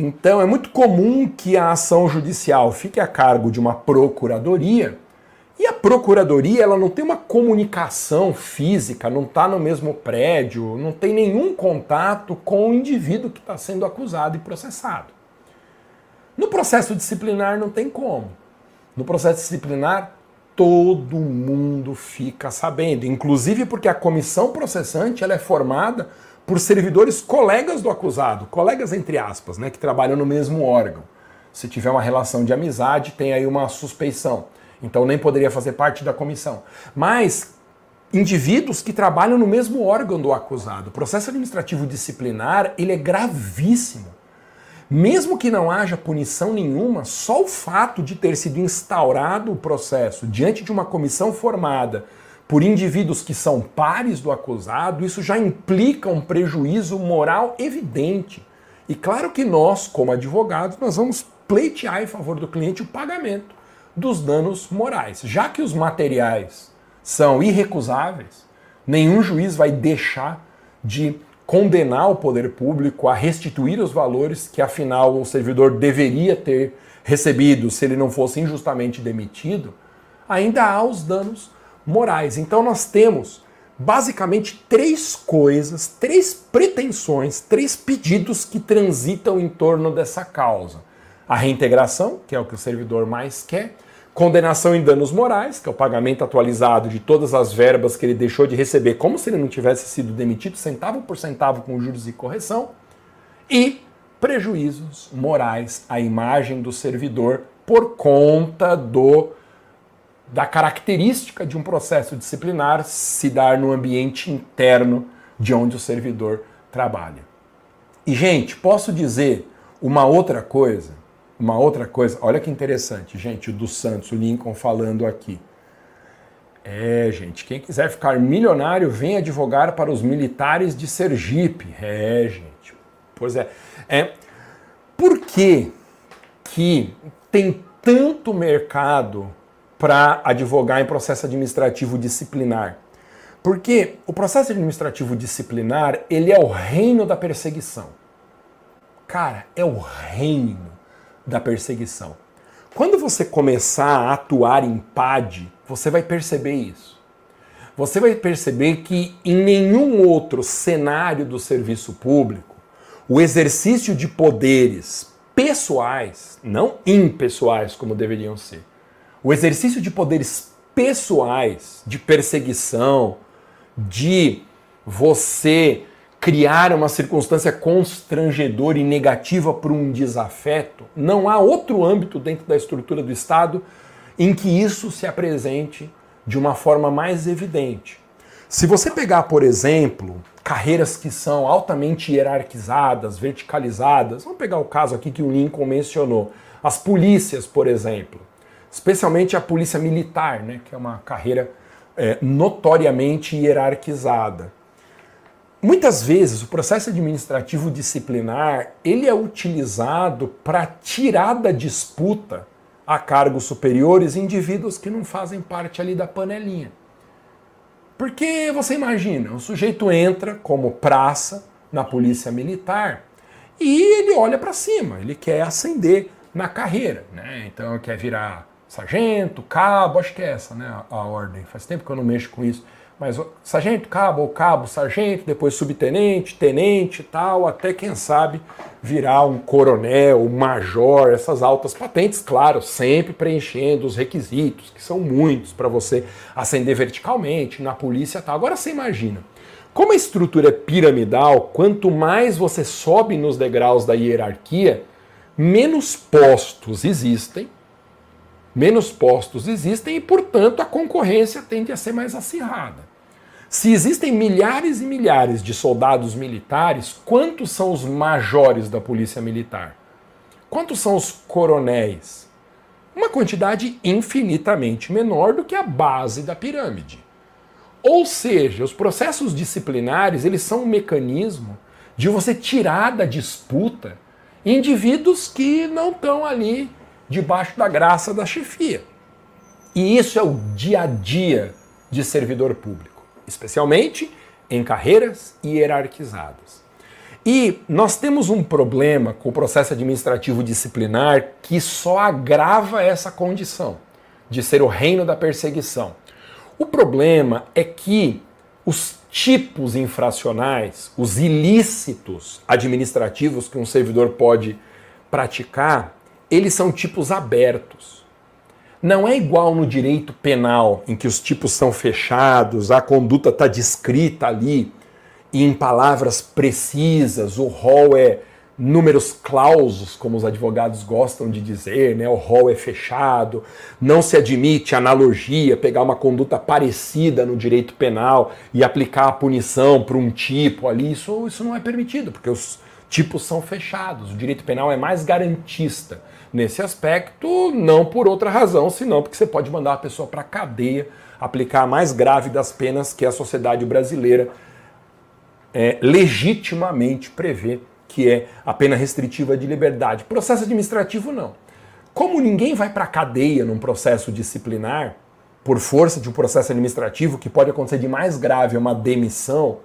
Então é muito comum que a ação judicial fique a cargo de uma procuradoria e a procuradoria ela não tem uma comunicação física, não está no mesmo prédio, não tem nenhum contato com o indivíduo que está sendo acusado e processado. No processo disciplinar não tem como. No processo disciplinar, todo mundo fica sabendo, inclusive porque a comissão processante ela é formada por servidores colegas do acusado, colegas entre aspas, né, que trabalham no mesmo órgão. Se tiver uma relação de amizade, tem aí uma suspeição. Então nem poderia fazer parte da comissão. Mas indivíduos que trabalham no mesmo órgão do acusado. O processo administrativo disciplinar, ele é gravíssimo. Mesmo que não haja punição nenhuma, só o fato de ter sido instaurado o processo diante de uma comissão formada por indivíduos que são pares do acusado, isso já implica um prejuízo moral evidente. E claro que nós, como advogados, nós vamos pleitear em favor do cliente o pagamento dos danos morais. Já que os materiais são irrecusáveis, nenhum juiz vai deixar de condenar o poder público a restituir os valores que afinal o servidor deveria ter recebido se ele não fosse injustamente demitido, ainda há os danos morais. Então nós temos basicamente três coisas, três pretensões, três pedidos que transitam em torno dessa causa. A reintegração, que é o que o servidor mais quer, condenação em danos morais, que é o pagamento atualizado de todas as verbas que ele deixou de receber, como se ele não tivesse sido demitido, centavo por centavo com juros e correção, e prejuízos morais à imagem do servidor por conta do da característica de um processo disciplinar se dar no ambiente interno de onde o servidor trabalha. E gente, posso dizer uma outra coisa uma outra coisa, olha que interessante, gente, o dos Santos, o Lincoln falando aqui. É, gente, quem quiser ficar milionário, vem advogar para os militares de Sergipe. É, gente. Pois é. é por que, que tem tanto mercado para advogar em processo administrativo disciplinar? Porque o processo administrativo disciplinar, ele é o reino da perseguição. Cara, é o reino da perseguição. Quando você começar a atuar em PAD, você vai perceber isso. Você vai perceber que em nenhum outro cenário do serviço público, o exercício de poderes pessoais, não impessoais como deveriam ser, o exercício de poderes pessoais, de perseguição, de você criar uma circunstância constrangedora e negativa para um desafeto, não há outro âmbito dentro da estrutura do Estado em que isso se apresente de uma forma mais evidente. Se você pegar, por exemplo, carreiras que são altamente hierarquizadas, verticalizadas, vamos pegar o caso aqui que o Lincoln mencionou, as polícias, por exemplo, especialmente a polícia militar, né, que é uma carreira é, notoriamente hierarquizada. Muitas vezes o processo administrativo disciplinar ele é utilizado para tirar da disputa a cargos superiores indivíduos que não fazem parte ali da panelinha. Porque você imagina, o sujeito entra como praça na polícia militar e ele olha para cima, ele quer ascender na carreira, né? Então quer virar sargento, cabo, acho que é essa, né, a ordem. Faz tempo que eu não mexo com isso mas sargento, cabo, ou cabo, sargento, depois subtenente, tenente tal, até quem sabe virar um coronel, um major, essas altas patentes, claro, sempre preenchendo os requisitos, que são muitos para você ascender verticalmente na polícia tal. Agora você imagina, como a estrutura é piramidal, quanto mais você sobe nos degraus da hierarquia, menos postos existem, menos postos existem e, portanto, a concorrência tende a ser mais acirrada. Se existem milhares e milhares de soldados militares, quantos são os majores da polícia militar? Quantos são os coronéis? Uma quantidade infinitamente menor do que a base da pirâmide. Ou seja, os processos disciplinares, eles são um mecanismo de você tirar da disputa indivíduos que não estão ali debaixo da graça da chefia. E isso é o dia a dia de servidor público especialmente em carreiras hierarquizadas. E nós temos um problema com o processo administrativo disciplinar que só agrava essa condição de ser o reino da perseguição. O problema é que os tipos infracionais, os ilícitos administrativos que um servidor pode praticar, eles são tipos abertos. Não é igual no direito penal, em que os tipos são fechados, a conduta está descrita ali e em palavras precisas, o rol é números clausos, como os advogados gostam de dizer, né? o rol é fechado, não se admite analogia, pegar uma conduta parecida no direito penal e aplicar a punição para um tipo ali, isso, isso não é permitido, porque os tipos são fechados, o direito penal é mais garantista nesse aspecto, não por outra razão, senão porque você pode mandar a pessoa para a cadeia, aplicar a mais grave das penas que a sociedade brasileira é, legitimamente prevê, que é a pena restritiva de liberdade. Processo administrativo, não. Como ninguém vai para a cadeia num processo disciplinar, por força de um processo administrativo que pode acontecer de mais grave, uma demissão,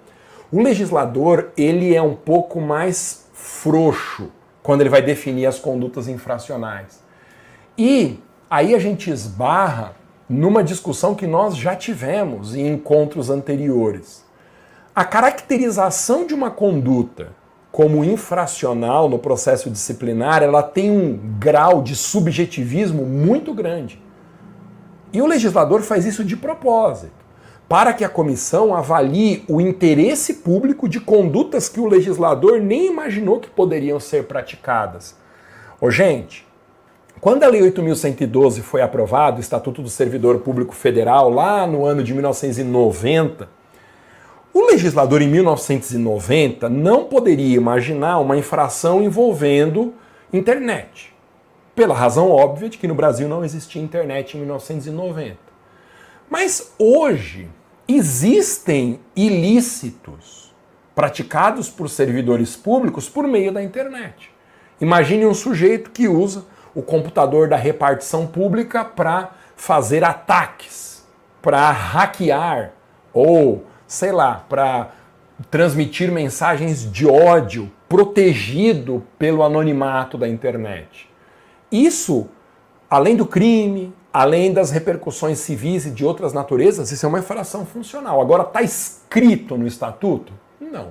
o legislador ele é um pouco mais frouxo quando ele vai definir as condutas infracionais. E aí a gente esbarra numa discussão que nós já tivemos em encontros anteriores. A caracterização de uma conduta como infracional no processo disciplinar, ela tem um grau de subjetivismo muito grande. E o legislador faz isso de propósito para que a comissão avalie o interesse público de condutas que o legislador nem imaginou que poderiam ser praticadas. Ô, gente, quando a Lei 8.112 foi aprovada, o Estatuto do Servidor Público Federal, lá no ano de 1990, o legislador em 1990 não poderia imaginar uma infração envolvendo internet. Pela razão óbvia de que no Brasil não existia internet em 1990. Mas hoje existem ilícitos praticados por servidores públicos por meio da internet. Imagine um sujeito que usa o computador da repartição pública para fazer ataques, para hackear ou, sei lá, para transmitir mensagens de ódio protegido pelo anonimato da internet. Isso, além do crime, além das repercussões civis e de outras naturezas, isso é uma infração funcional. Agora, está escrito no estatuto? Não.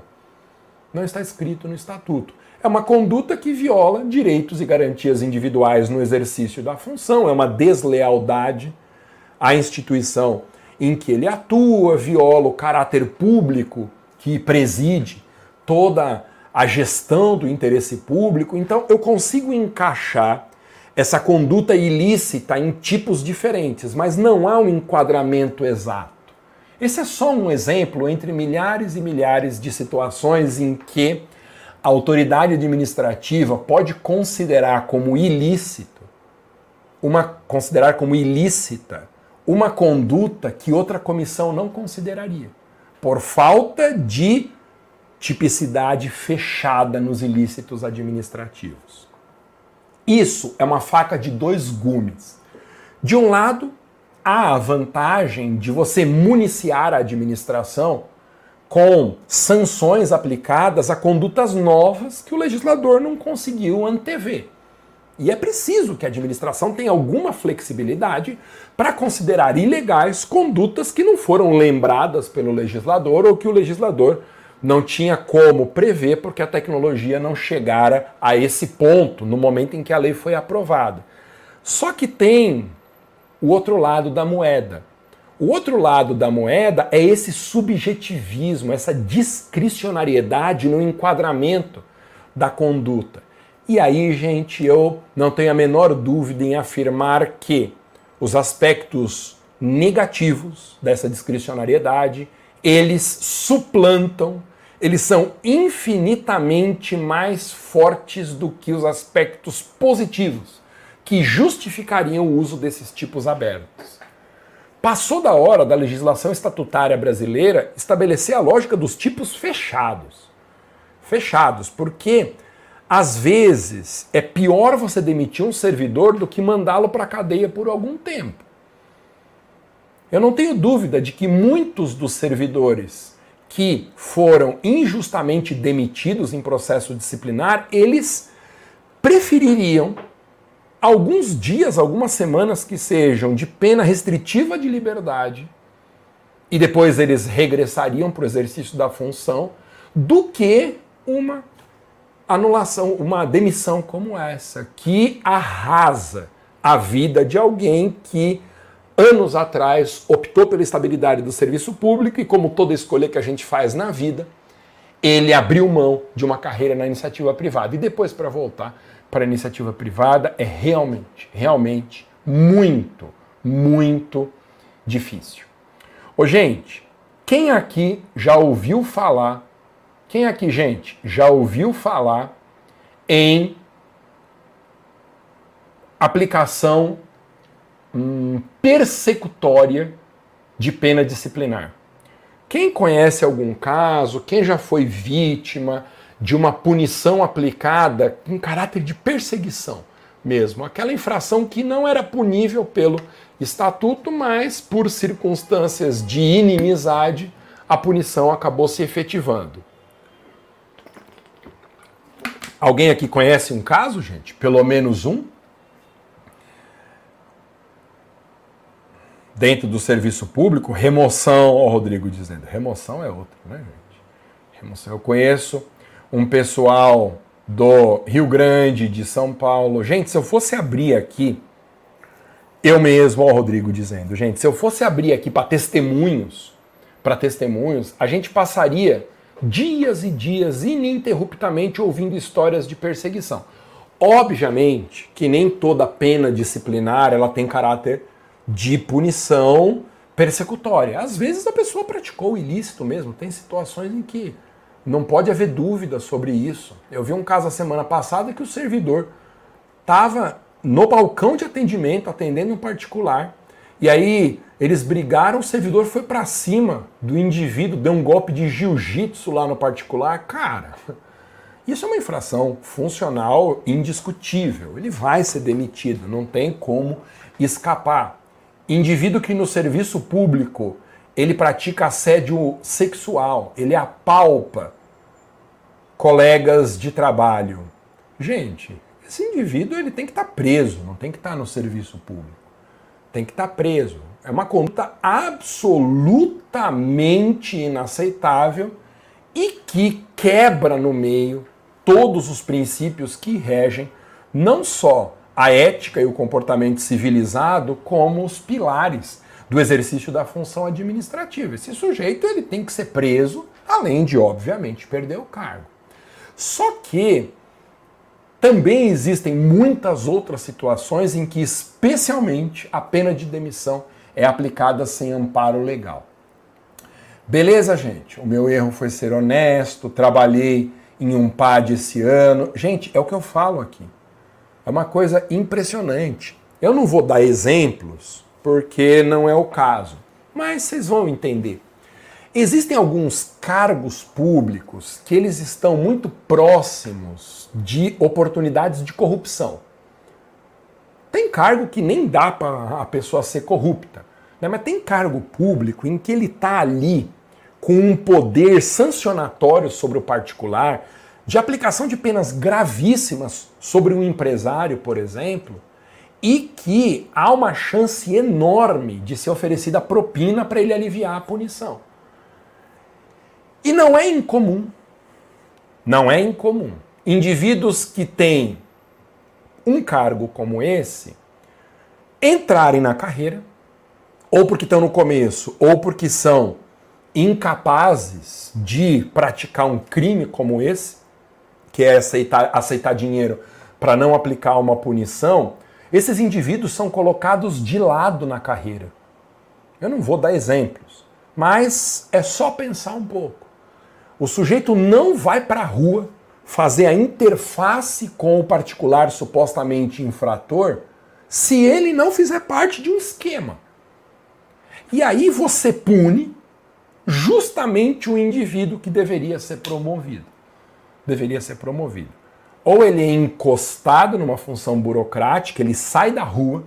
Não está escrito no estatuto. É uma conduta que viola direitos e garantias individuais no exercício da função, é uma deslealdade à instituição em que ele atua, viola o caráter público que preside toda a gestão do interesse público. Então, eu consigo encaixar essa conduta ilícita em tipos diferentes, mas não há um enquadramento exato. Esse é só um exemplo entre milhares e milhares de situações em que a autoridade administrativa pode considerar como ilícito, uma considerar como ilícita uma conduta que outra comissão não consideraria, por falta de tipicidade fechada nos ilícitos administrativos. Isso é uma faca de dois gumes. De um lado, há a vantagem de você municiar a administração com sanções aplicadas a condutas novas que o legislador não conseguiu antever. E é preciso que a administração tenha alguma flexibilidade para considerar ilegais condutas que não foram lembradas pelo legislador ou que o legislador não tinha como prever porque a tecnologia não chegara a esse ponto no momento em que a lei foi aprovada. Só que tem o outro lado da moeda. O outro lado da moeda é esse subjetivismo, essa discricionariedade no enquadramento da conduta. E aí, gente, eu não tenho a menor dúvida em afirmar que os aspectos negativos dessa discricionariedade, eles suplantam, eles são infinitamente mais fortes do que os aspectos positivos que justificariam o uso desses tipos abertos. Passou da hora da legislação estatutária brasileira estabelecer a lógica dos tipos fechados. Fechados, porque às vezes é pior você demitir um servidor do que mandá-lo para a cadeia por algum tempo. Eu não tenho dúvida de que muitos dos servidores que foram injustamente demitidos em processo disciplinar, eles prefeririam alguns dias, algumas semanas que sejam de pena restritiva de liberdade e depois eles regressariam para o exercício da função, do que uma anulação, uma demissão como essa, que arrasa a vida de alguém que anos atrás optou pela estabilidade do serviço público e, como toda escolha que a gente faz na vida, ele abriu mão de uma carreira na iniciativa privada e depois, para voltar, para a iniciativa privada é realmente, realmente muito, muito difícil. Ô, gente, quem aqui já ouviu falar? Quem aqui, gente, já ouviu falar em aplicação hum, persecutória de pena disciplinar? Quem conhece algum caso? Quem já foi vítima? de uma punição aplicada com caráter de perseguição mesmo. Aquela infração que não era punível pelo estatuto, mas por circunstâncias de inimizade, a punição acabou se efetivando. Alguém aqui conhece um caso, gente? Pelo menos um? Dentro do serviço público, remoção, ó, Rodrigo dizendo, remoção é outra, né, gente? Remoção, eu conheço um pessoal do Rio Grande, de São Paulo. Gente, se eu fosse abrir aqui, eu mesmo, ó, Rodrigo dizendo, gente, se eu fosse abrir aqui para testemunhos, para testemunhos, a gente passaria dias e dias ininterruptamente ouvindo histórias de perseguição. Obviamente que nem toda pena disciplinar ela tem caráter de punição persecutória. Às vezes a pessoa praticou o ilícito mesmo, tem situações em que não pode haver dúvida sobre isso. Eu vi um caso a semana passada que o servidor estava no balcão de atendimento, atendendo um particular, e aí eles brigaram, o servidor foi para cima do indivíduo, deu um golpe de jiu-jitsu lá no particular. Cara, isso é uma infração funcional indiscutível. Ele vai ser demitido, não tem como escapar. Indivíduo que no serviço público ele pratica assédio sexual, ele apalpa colegas de trabalho. Gente, esse indivíduo ele tem que estar tá preso, não tem que estar tá no serviço público. Tem que estar tá preso. É uma conduta absolutamente inaceitável e que quebra no meio todos os princípios que regem não só a ética e o comportamento civilizado, como os pilares do exercício da função administrativa. Esse sujeito ele tem que ser preso, além de, obviamente, perder o cargo. Só que também existem muitas outras situações em que, especialmente, a pena de demissão é aplicada sem amparo legal. Beleza, gente? O meu erro foi ser honesto, trabalhei em um PAD esse ano. Gente, é o que eu falo aqui. É uma coisa impressionante. Eu não vou dar exemplos porque não é o caso. Mas vocês vão entender. Existem alguns cargos públicos que eles estão muito próximos de oportunidades de corrupção. Tem cargo que nem dá para a pessoa ser corrupta, né? mas tem cargo público em que ele está ali com um poder sancionatório sobre o particular de aplicação de penas gravíssimas sobre um empresário, por exemplo, e que há uma chance enorme de ser oferecida propina para ele aliviar a punição. E não é incomum, não é incomum, indivíduos que têm um cargo como esse entrarem na carreira, ou porque estão no começo, ou porque são incapazes de praticar um crime como esse, que é aceitar, aceitar dinheiro para não aplicar uma punição, esses indivíduos são colocados de lado na carreira. Eu não vou dar exemplos, mas é só pensar um pouco. O sujeito não vai para a rua fazer a interface com o particular supostamente infrator se ele não fizer parte de um esquema. E aí você pune justamente o indivíduo que deveria ser promovido. Deveria ser promovido. Ou ele é encostado numa função burocrática, ele sai da rua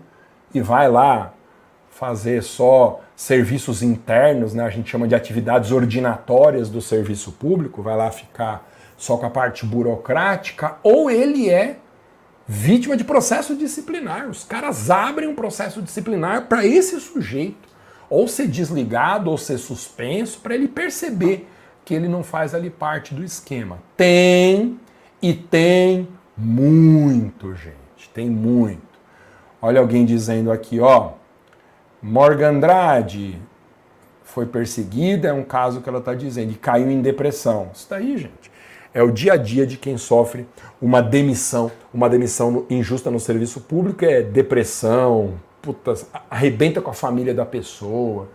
e vai lá fazer só serviços internos, né? a gente chama de atividades ordinatórias do serviço público, vai lá ficar só com a parte burocrática, ou ele é vítima de processo disciplinar. Os caras abrem um processo disciplinar para esse sujeito ou ser desligado ou ser suspenso para ele perceber que ele não faz ali parte do esquema. Tem e tem muito, gente. Tem muito. Olha alguém dizendo aqui, ó. Morgan Andrade foi perseguida, é um caso que ela está dizendo, e caiu em depressão. Isso daí, gente, é o dia a dia de quem sofre uma demissão, uma demissão injusta no serviço público, é depressão, puta, arrebenta com a família da pessoa.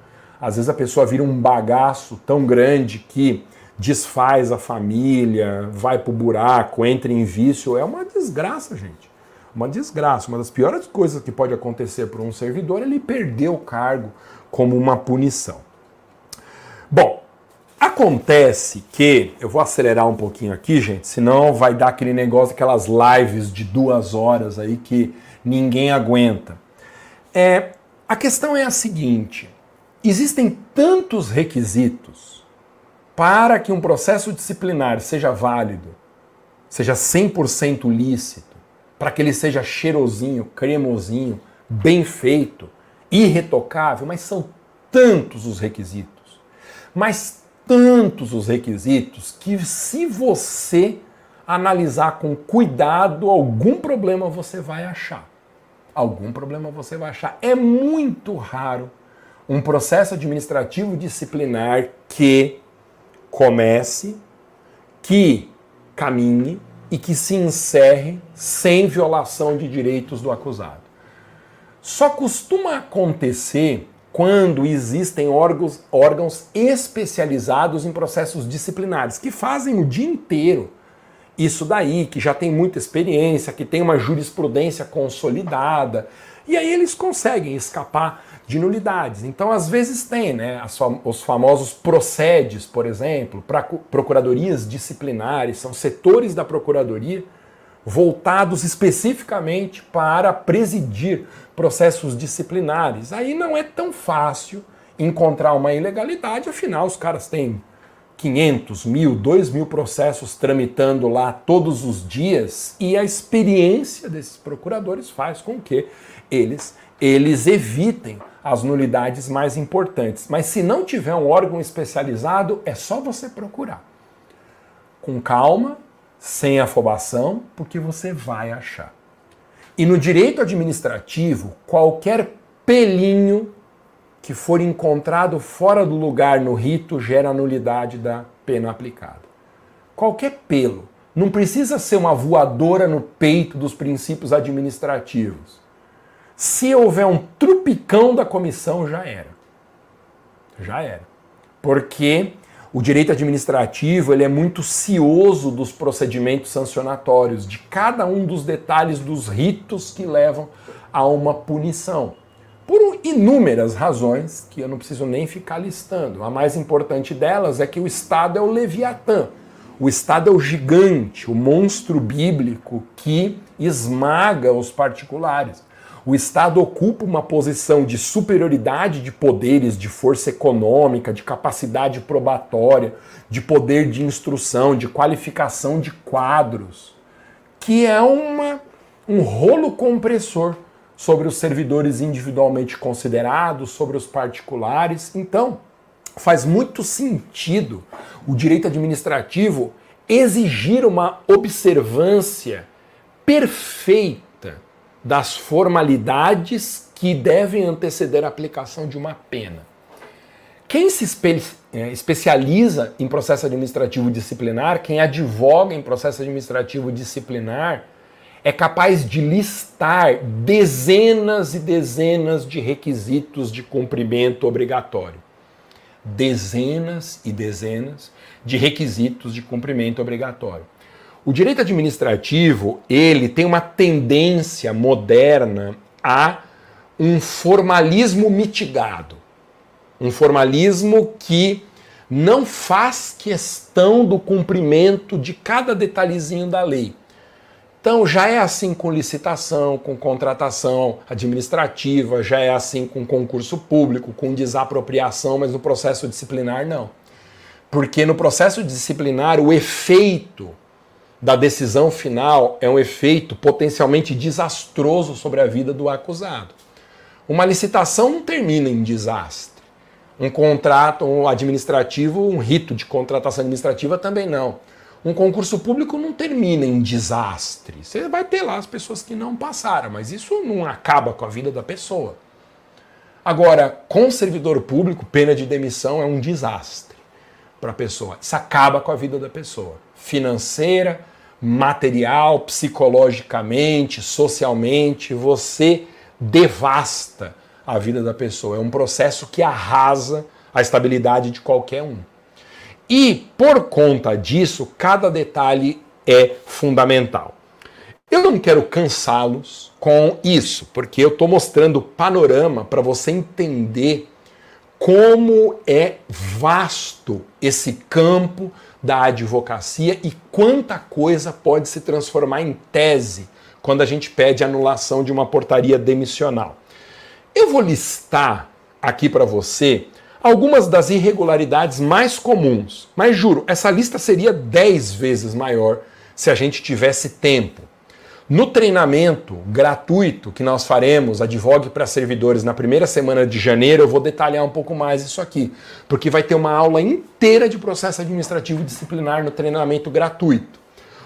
Às vezes a pessoa vira um bagaço tão grande que desfaz a família, vai pro buraco, entra em vício. É uma desgraça, gente. Uma desgraça. Uma das piores coisas que pode acontecer para um servidor é ele perder o cargo como uma punição. Bom, acontece que, eu vou acelerar um pouquinho aqui, gente, senão vai dar aquele negócio, aquelas lives de duas horas aí que ninguém aguenta. É, a questão é a seguinte: existem tantos requisitos para que um processo disciplinar seja válido, seja 100% lícito, para que ele seja cheirosinho, cremosinho, bem feito, irretocável, mas são tantos os requisitos, mas tantos os requisitos que se você analisar com cuidado, algum problema você vai achar algum problema você vai achar. É muito raro um processo administrativo disciplinar que comece, que caminhe e que se encerre sem violação de direitos do acusado. Só costuma acontecer quando existem órgãos, órgãos especializados em processos disciplinares que fazem o dia inteiro isso daí, que já tem muita experiência, que tem uma jurisprudência consolidada, e aí eles conseguem escapar de nulidades. Então, às vezes tem, né, os famosos procedes, por exemplo, para procuradorias disciplinares, são setores da procuradoria voltados especificamente para presidir processos disciplinares. Aí não é tão fácil encontrar uma ilegalidade, afinal os caras têm 500, mil, 2 mil processos tramitando lá todos os dias e a experiência desses procuradores faz com que eles, eles evitem as nulidades mais importantes. Mas se não tiver um órgão especializado, é só você procurar. Com calma, sem afobação, porque você vai achar. E no direito administrativo, qualquer pelinho que for encontrado fora do lugar no rito gera nulidade da pena aplicada. Qualquer pelo. Não precisa ser uma voadora no peito dos princípios administrativos. Se houver um trupicão da comissão, já era. Já era. Porque o direito administrativo ele é muito cioso dos procedimentos sancionatórios, de cada um dos detalhes dos ritos que levam a uma punição por inúmeras razões que eu não preciso nem ficar listando. A mais importante delas é que o Estado é o Leviatã. O Estado é o gigante, o monstro bíblico que esmaga os particulares. O Estado ocupa uma posição de superioridade de poderes, de força econômica, de capacidade probatória, de poder de instrução, de qualificação de quadros, que é uma, um rolo compressor sobre os servidores individualmente considerados, sobre os particulares. Então, faz muito sentido o direito administrativo exigir uma observância perfeita das formalidades que devem anteceder a aplicação de uma pena. Quem se espe é, especializa em processo administrativo disciplinar, quem advoga em processo administrativo disciplinar, é capaz de listar dezenas e dezenas de requisitos de cumprimento obrigatório. Dezenas e dezenas de requisitos de cumprimento obrigatório. O direito administrativo, ele tem uma tendência moderna a um formalismo mitigado. Um formalismo que não faz questão do cumprimento de cada detalhezinho da lei. Então já é assim com licitação, com contratação administrativa, já é assim com concurso público, com desapropriação, mas no processo disciplinar não. Porque no processo disciplinar o efeito da decisão final é um efeito potencialmente desastroso sobre a vida do acusado. Uma licitação não termina em desastre. Um contrato administrativo, um rito de contratação administrativa também não. Um concurso público não termina em desastre. Você vai ter lá as pessoas que não passaram, mas isso não acaba com a vida da pessoa. Agora, com servidor público, pena de demissão é um desastre para a pessoa. Isso acaba com a vida da pessoa. Financeira, material, psicologicamente, socialmente, você devasta a vida da pessoa. É um processo que arrasa a estabilidade de qualquer um. E por conta disso, cada detalhe é fundamental. Eu não quero cansá-los com isso, porque eu estou mostrando o panorama para você entender como é vasto esse campo da advocacia e quanta coisa pode se transformar em tese quando a gente pede anulação de uma portaria demissional. Eu vou listar aqui para você algumas das irregularidades mais comuns, mas juro, essa lista seria 10 vezes maior se a gente tivesse tempo. No treinamento gratuito que nós faremos, Advogue para Servidores, na primeira semana de janeiro, eu vou detalhar um pouco mais isso aqui, porque vai ter uma aula inteira de processo administrativo disciplinar no treinamento gratuito.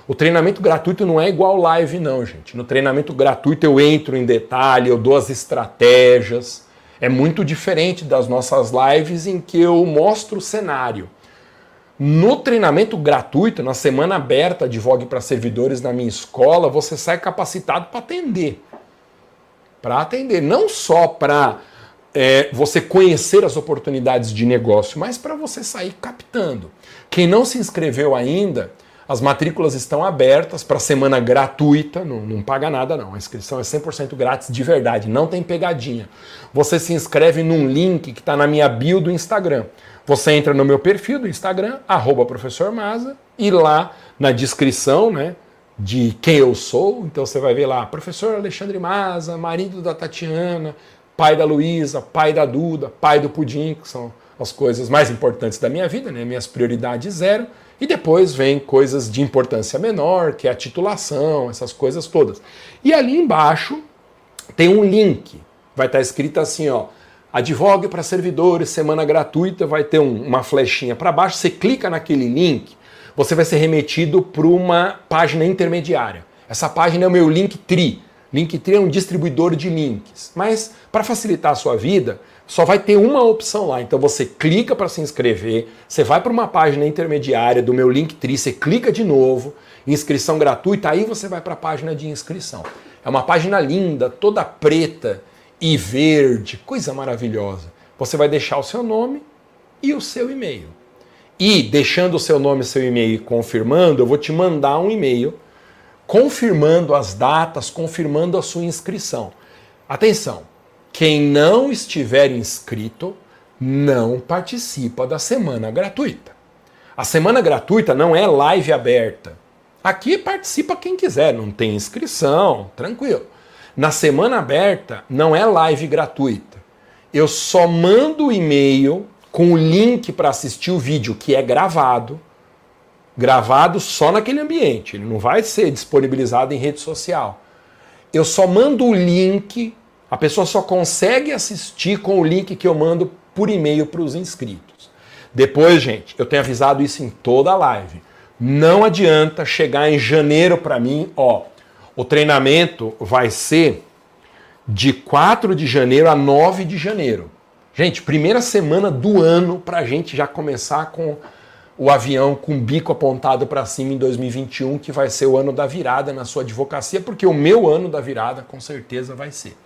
O treinamento gratuito não é igual live, não, gente. No treinamento gratuito eu entro em detalhe, eu dou as estratégias. É muito diferente das nossas lives em que eu mostro o cenário. No treinamento gratuito, na semana aberta de Vogue para servidores na minha escola, você sai capacitado para atender. Para atender, não só para é, você conhecer as oportunidades de negócio, mas para você sair captando. Quem não se inscreveu ainda, as matrículas estão abertas para semana gratuita, não, não paga nada não. A inscrição é 100% grátis de verdade, não tem pegadinha. Você se inscreve num link que está na minha bio do Instagram. Você entra no meu perfil do Instagram, arroba professor Maza, e lá na descrição, né, de quem eu sou, então você vai ver lá, professor Alexandre Maza, marido da Tatiana, pai da Luísa, pai da Duda, pai do Pudim, que são as coisas mais importantes da minha vida, né, minhas prioridades zero, e depois vem coisas de importância menor, que é a titulação, essas coisas todas. E ali embaixo tem um link, vai estar escrito assim, ó, Advogue para servidores, semana gratuita, vai ter um, uma flechinha para baixo, você clica naquele link, você vai ser remetido para uma página intermediária. Essa página é o meu Linktree. Linktree é um distribuidor de links. Mas para facilitar a sua vida, só vai ter uma opção lá. Então você clica para se inscrever, você vai para uma página intermediária do meu Linktree, você clica de novo, inscrição gratuita, aí você vai para a página de inscrição. É uma página linda, toda preta, e verde, coisa maravilhosa. Você vai deixar o seu nome e o seu e-mail. E deixando o seu nome e seu e-mail confirmando, eu vou te mandar um e-mail confirmando as datas, confirmando a sua inscrição. Atenção, quem não estiver inscrito não participa da semana gratuita. A semana gratuita não é live aberta. Aqui participa quem quiser, não tem inscrição, tranquilo. Na semana aberta não é live gratuita. Eu só mando o e-mail com o link para assistir o vídeo que é gravado, gravado só naquele ambiente, ele não vai ser disponibilizado em rede social. Eu só mando o link, a pessoa só consegue assistir com o link que eu mando por e-mail para os inscritos. Depois, gente, eu tenho avisado isso em toda a live. Não adianta chegar em janeiro para mim, ó, o treinamento vai ser de 4 de janeiro a 9 de janeiro. Gente, primeira semana do ano para a gente já começar com o avião com o bico apontado para cima em 2021, que vai ser o ano da virada na sua advocacia, porque o meu ano da virada com certeza vai ser.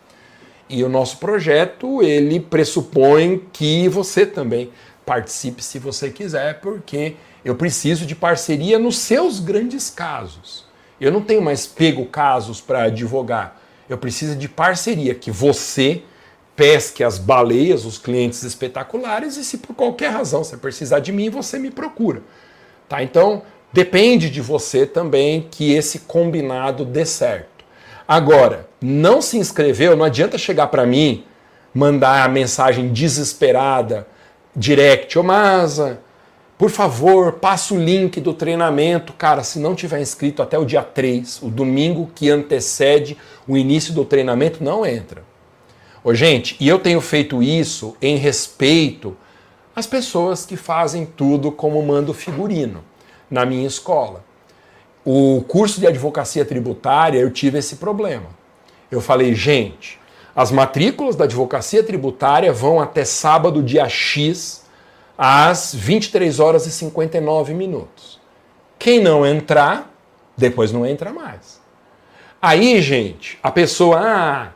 E o nosso projeto, ele pressupõe que você também participe se você quiser, porque eu preciso de parceria nos seus grandes casos. Eu não tenho mais pego casos para advogar. Eu preciso de parceria, que você pesque as baleias, os clientes espetaculares, e se por qualquer razão você precisar de mim, você me procura. Tá? Então, depende de você também que esse combinado dê certo. Agora, não se inscreveu, não adianta chegar para mim, mandar a mensagem desesperada, direct, ô Masa, por favor, passa o link do treinamento. Cara, se não tiver inscrito até o dia 3, o domingo que antecede o início do treinamento, não entra. Ô, gente, e eu tenho feito isso em respeito às pessoas que fazem tudo como mando figurino na minha escola. O curso de advocacia tributária, eu tive esse problema. Eu falei, gente, as matrículas da advocacia tributária vão até sábado, dia X, às 23 horas e 59 minutos. Quem não entrar, depois não entra mais. Aí, gente, a pessoa, ah,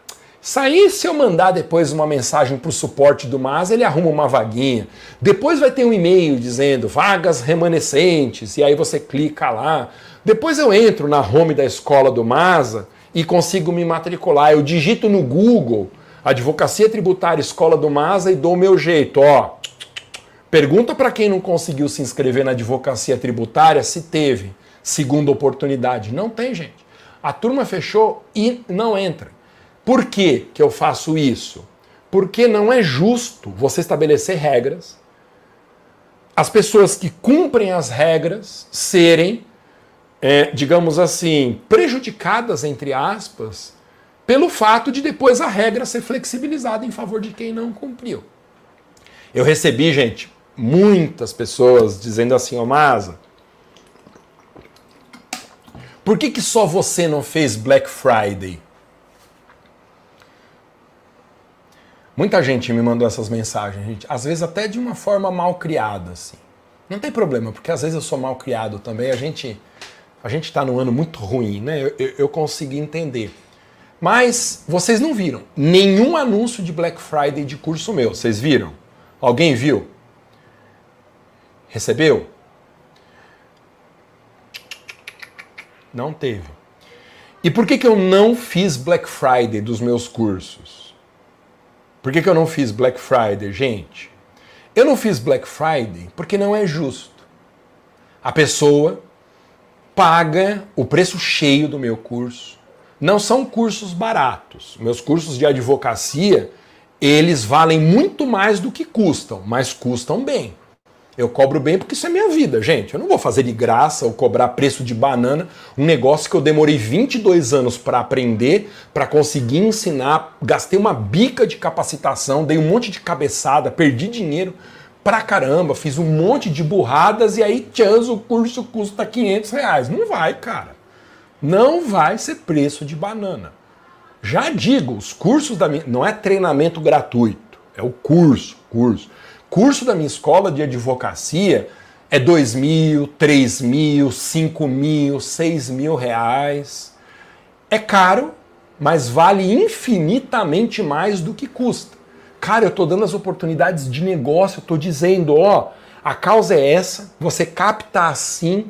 se eu mandar depois uma mensagem para o suporte do MAS, ele arruma uma vaguinha. Depois vai ter um e-mail dizendo vagas remanescentes, e aí você clica lá. Depois eu entro na home da escola do MASA e consigo me matricular. Eu digito no Google Advocacia Tributária Escola do MASA e dou o meu jeito, ó. Pergunta para quem não conseguiu se inscrever na advocacia tributária se teve segunda oportunidade. Não tem, gente. A turma fechou e não entra. Por que, que eu faço isso? Porque não é justo você estabelecer regras, as pessoas que cumprem as regras serem, é, digamos assim, prejudicadas, entre aspas, pelo fato de depois a regra ser flexibilizada em favor de quem não cumpriu. Eu recebi, gente, muitas pessoas dizendo assim, ô oh, Masa, por que, que só você não fez Black Friday? Muita gente me mandou essas mensagens, gente. Às vezes até de uma forma mal criada, assim. Não tem problema, porque às vezes eu sou mal criado também. A gente a gente está num ano muito ruim, né? Eu, eu, eu consegui entender. Mas vocês não viram nenhum anúncio de Black Friday de curso meu. Vocês viram? Alguém viu? Recebeu? Não teve. E por que, que eu não fiz Black Friday dos meus cursos? Por que, que eu não fiz Black Friday, gente? Eu não fiz Black Friday porque não é justo. A pessoa paga o preço cheio do meu curso. Não são cursos baratos. Meus cursos de advocacia, eles valem muito mais do que custam, mas custam bem. Eu cobro bem porque isso é minha vida, gente. Eu não vou fazer de graça ou cobrar preço de banana, um negócio que eu demorei 22 anos para aprender, para conseguir ensinar, gastei uma bica de capacitação, dei um monte de cabeçada, perdi dinheiro pra caramba, fiz um monte de burradas e aí, tchans, o curso custa 500 reais. Não vai, cara. Não vai ser preço de banana. Já digo, os cursos da minha. Não é treinamento gratuito, é o curso, curso curso da minha escola de advocacia é dois mil, três mil, cinco mil, seis mil reais. É caro, mas vale infinitamente mais do que custa. Cara, eu estou dando as oportunidades de negócio, eu estou dizendo, ó, a causa é essa, você capta assim,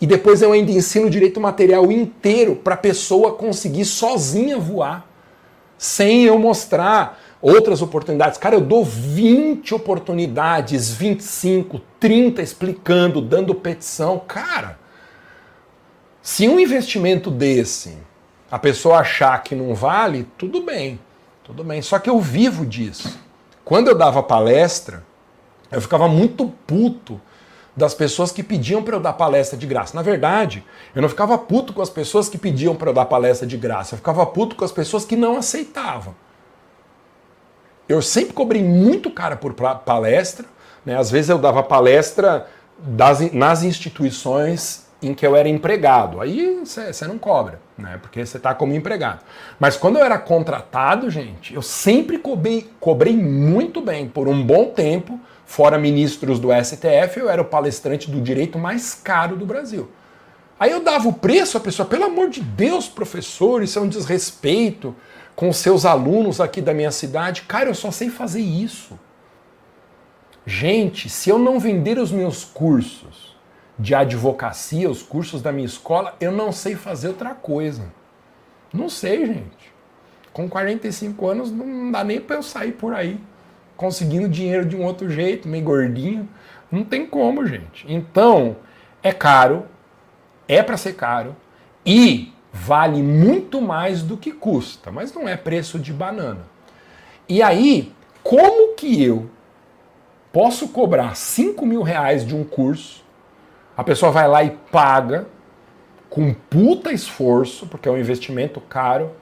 e depois eu ainda ensino direito material inteiro para a pessoa conseguir sozinha voar, sem eu mostrar outras oportunidades. Cara, eu dou 20 oportunidades, 25, 30 explicando, dando petição. Cara, se um investimento desse a pessoa achar que não vale, tudo bem, tudo bem. Só que eu vivo disso. Quando eu dava palestra, eu ficava muito puto das pessoas que pediam para eu dar palestra de graça. Na verdade, eu não ficava puto com as pessoas que pediam para eu dar palestra de graça, eu ficava puto com as pessoas que não aceitavam. Eu sempre cobrei muito cara por palestra, né? às vezes eu dava palestra das, nas instituições em que eu era empregado. Aí você não cobra, né? Porque você está como empregado. Mas quando eu era contratado, gente, eu sempre cobrei, cobrei muito bem por um bom tempo Fora ministros do STF, eu era o palestrante do direito mais caro do Brasil. Aí eu dava o preço, a pessoa, pelo amor de Deus, professor, isso é um desrespeito com seus alunos aqui da minha cidade. Cara, eu só sei fazer isso. Gente, se eu não vender os meus cursos de advocacia, os cursos da minha escola, eu não sei fazer outra coisa. Não sei, gente. Com 45 anos não dá nem para eu sair por aí conseguindo dinheiro de um outro jeito, meio gordinho. Não tem como, gente. Então, é caro, é para ser caro e vale muito mais do que custa, mas não é preço de banana. E aí, como que eu posso cobrar 5 mil reais de um curso? A pessoa vai lá e paga com puta esforço, porque é um investimento caro.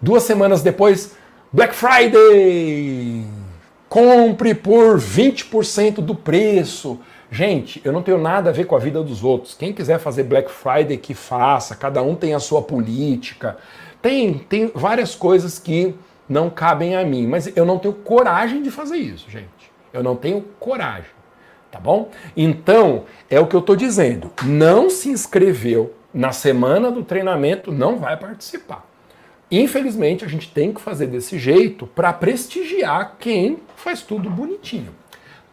Duas semanas depois, Black Friday! Compre por 20% do preço. Gente, eu não tenho nada a ver com a vida dos outros. Quem quiser fazer Black Friday, que faça. Cada um tem a sua política. Tem, tem várias coisas que não cabem a mim, mas eu não tenho coragem de fazer isso, gente. Eu não tenho coragem, tá bom? Então, é o que eu estou dizendo. Não se inscreveu na semana do treinamento, não vai participar. Infelizmente, a gente tem que fazer desse jeito para prestigiar quem faz tudo bonitinho.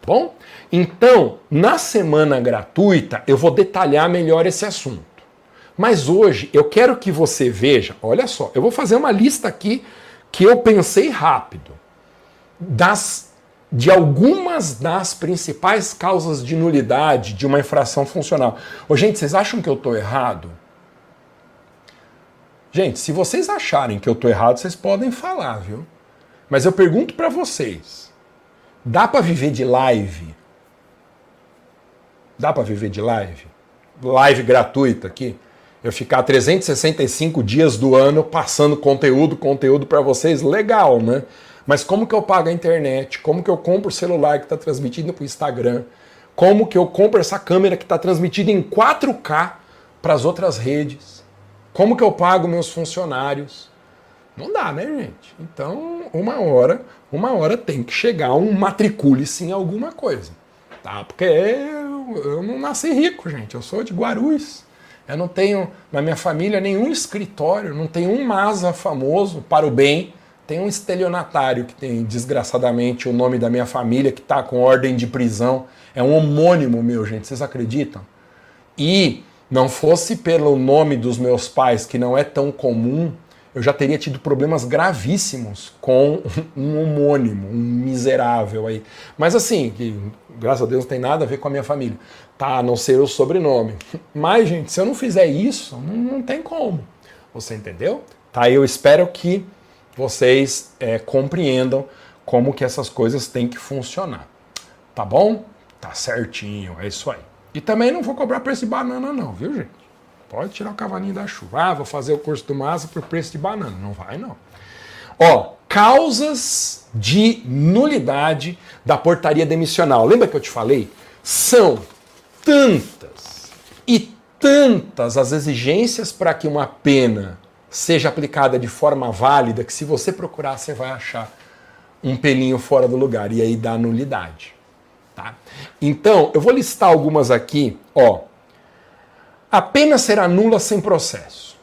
Bom? Então, na semana gratuita, eu vou detalhar melhor esse assunto. Mas hoje eu quero que você veja, olha só, eu vou fazer uma lista aqui que eu pensei rápido das de algumas das principais causas de nulidade de uma infração funcional. Ô, gente, vocês acham que eu estou errado? Gente, se vocês acharem que eu estou errado, vocês podem falar, viu? Mas eu pergunto para vocês: dá para viver de live? Dá para viver de live? Live gratuita aqui? Eu ficar 365 dias do ano passando conteúdo, conteúdo para vocês, legal, né? Mas como que eu pago a internet? Como que eu compro o celular que está transmitindo para o Instagram? Como que eu compro essa câmera que está transmitida em 4K para as outras redes? Como que eu pago meus funcionários? Não dá, né, gente? Então, uma hora, uma hora tem que chegar um matricule-se em alguma coisa. Tá? Porque eu, eu não nasci rico, gente. Eu sou de Guarulhos. Eu não tenho na minha família nenhum escritório, não tenho um Masa famoso para o bem. Tem um estelionatário que tem, desgraçadamente, o nome da minha família, que está com ordem de prisão. É um homônimo meu, gente. Vocês acreditam? E não fosse pelo nome dos meus pais, que não é tão comum, eu já teria tido problemas gravíssimos com um homônimo, um miserável aí. Mas assim, que graças a Deus não tem nada a ver com a minha família, tá? A não ser o sobrenome. Mas, gente, se eu não fizer isso, não, não tem como. Você entendeu? Tá? Eu espero que vocês é, compreendam como que essas coisas têm que funcionar. Tá bom? Tá certinho, é isso aí. E também não vou cobrar preço de banana, não, viu, gente? Pode tirar o cavalinho da chuva. Ah, vou fazer o curso do Massa por preço de banana. Não vai, não. Ó, causas de nulidade da portaria demissional. Lembra que eu te falei? São tantas e tantas as exigências para que uma pena seja aplicada de forma válida que se você procurar você vai achar um pelinho fora do lugar e aí dá nulidade. Tá? Então, eu vou listar algumas aqui. Ó, a pena será nula sem processo.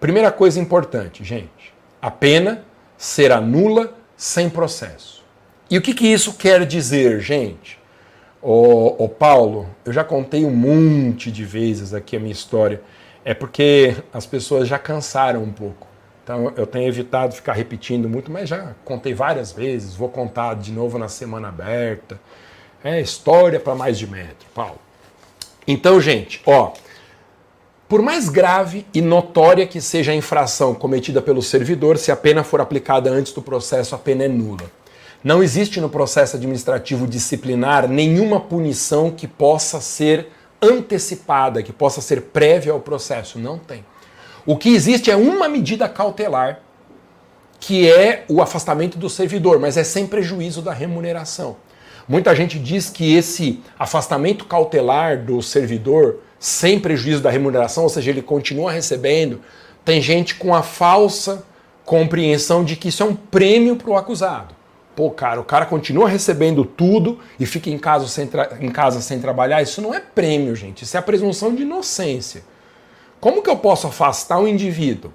Primeira coisa importante, gente. A pena será nula sem processo. E o que, que isso quer dizer, gente? Ô, Paulo, eu já contei um monte de vezes aqui a minha história. É porque as pessoas já cansaram um pouco. Então eu tenho evitado ficar repetindo muito, mas já contei várias vezes. Vou contar de novo na semana aberta. É história para mais de metro, Paulo. Então, gente, ó, Por mais grave e notória que seja a infração cometida pelo servidor, se a pena for aplicada antes do processo, a pena é nula. Não existe no processo administrativo disciplinar nenhuma punição que possa ser antecipada, que possa ser prévia ao processo. Não tem. O que existe é uma medida cautelar, que é o afastamento do servidor, mas é sem prejuízo da remuneração. Muita gente diz que esse afastamento cautelar do servidor sem prejuízo da remuneração, ou seja, ele continua recebendo, tem gente com a falsa compreensão de que isso é um prêmio para o acusado. Pô, cara, o cara continua recebendo tudo e fica em casa, sem em casa sem trabalhar. Isso não é prêmio, gente. Isso é a presunção de inocência. Como que eu posso afastar um indivíduo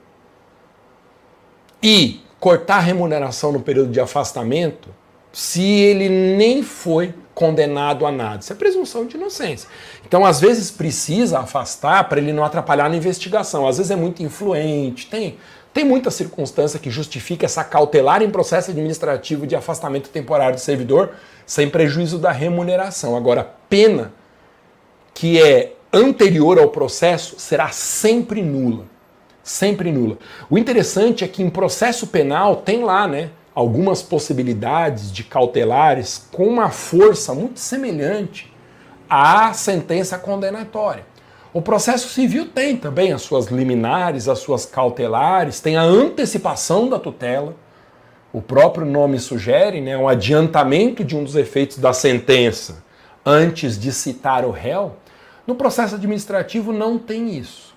e cortar a remuneração no período de afastamento se ele nem foi condenado a nada. Isso é presunção de inocência. Então, às vezes, precisa afastar para ele não atrapalhar na investigação. Às vezes é muito influente, tem, tem muita circunstância que justifica essa cautelar em processo administrativo de afastamento temporário do servidor sem prejuízo da remuneração. Agora, pena que é anterior ao processo será sempre nula. Sempre nula. O interessante é que em processo penal tem lá, né? Algumas possibilidades de cautelares com uma força muito semelhante à sentença condenatória. O processo civil tem também as suas liminares, as suas cautelares, tem a antecipação da tutela. O próprio nome sugere, né, um adiantamento de um dos efeitos da sentença antes de citar o réu. No processo administrativo não tem isso.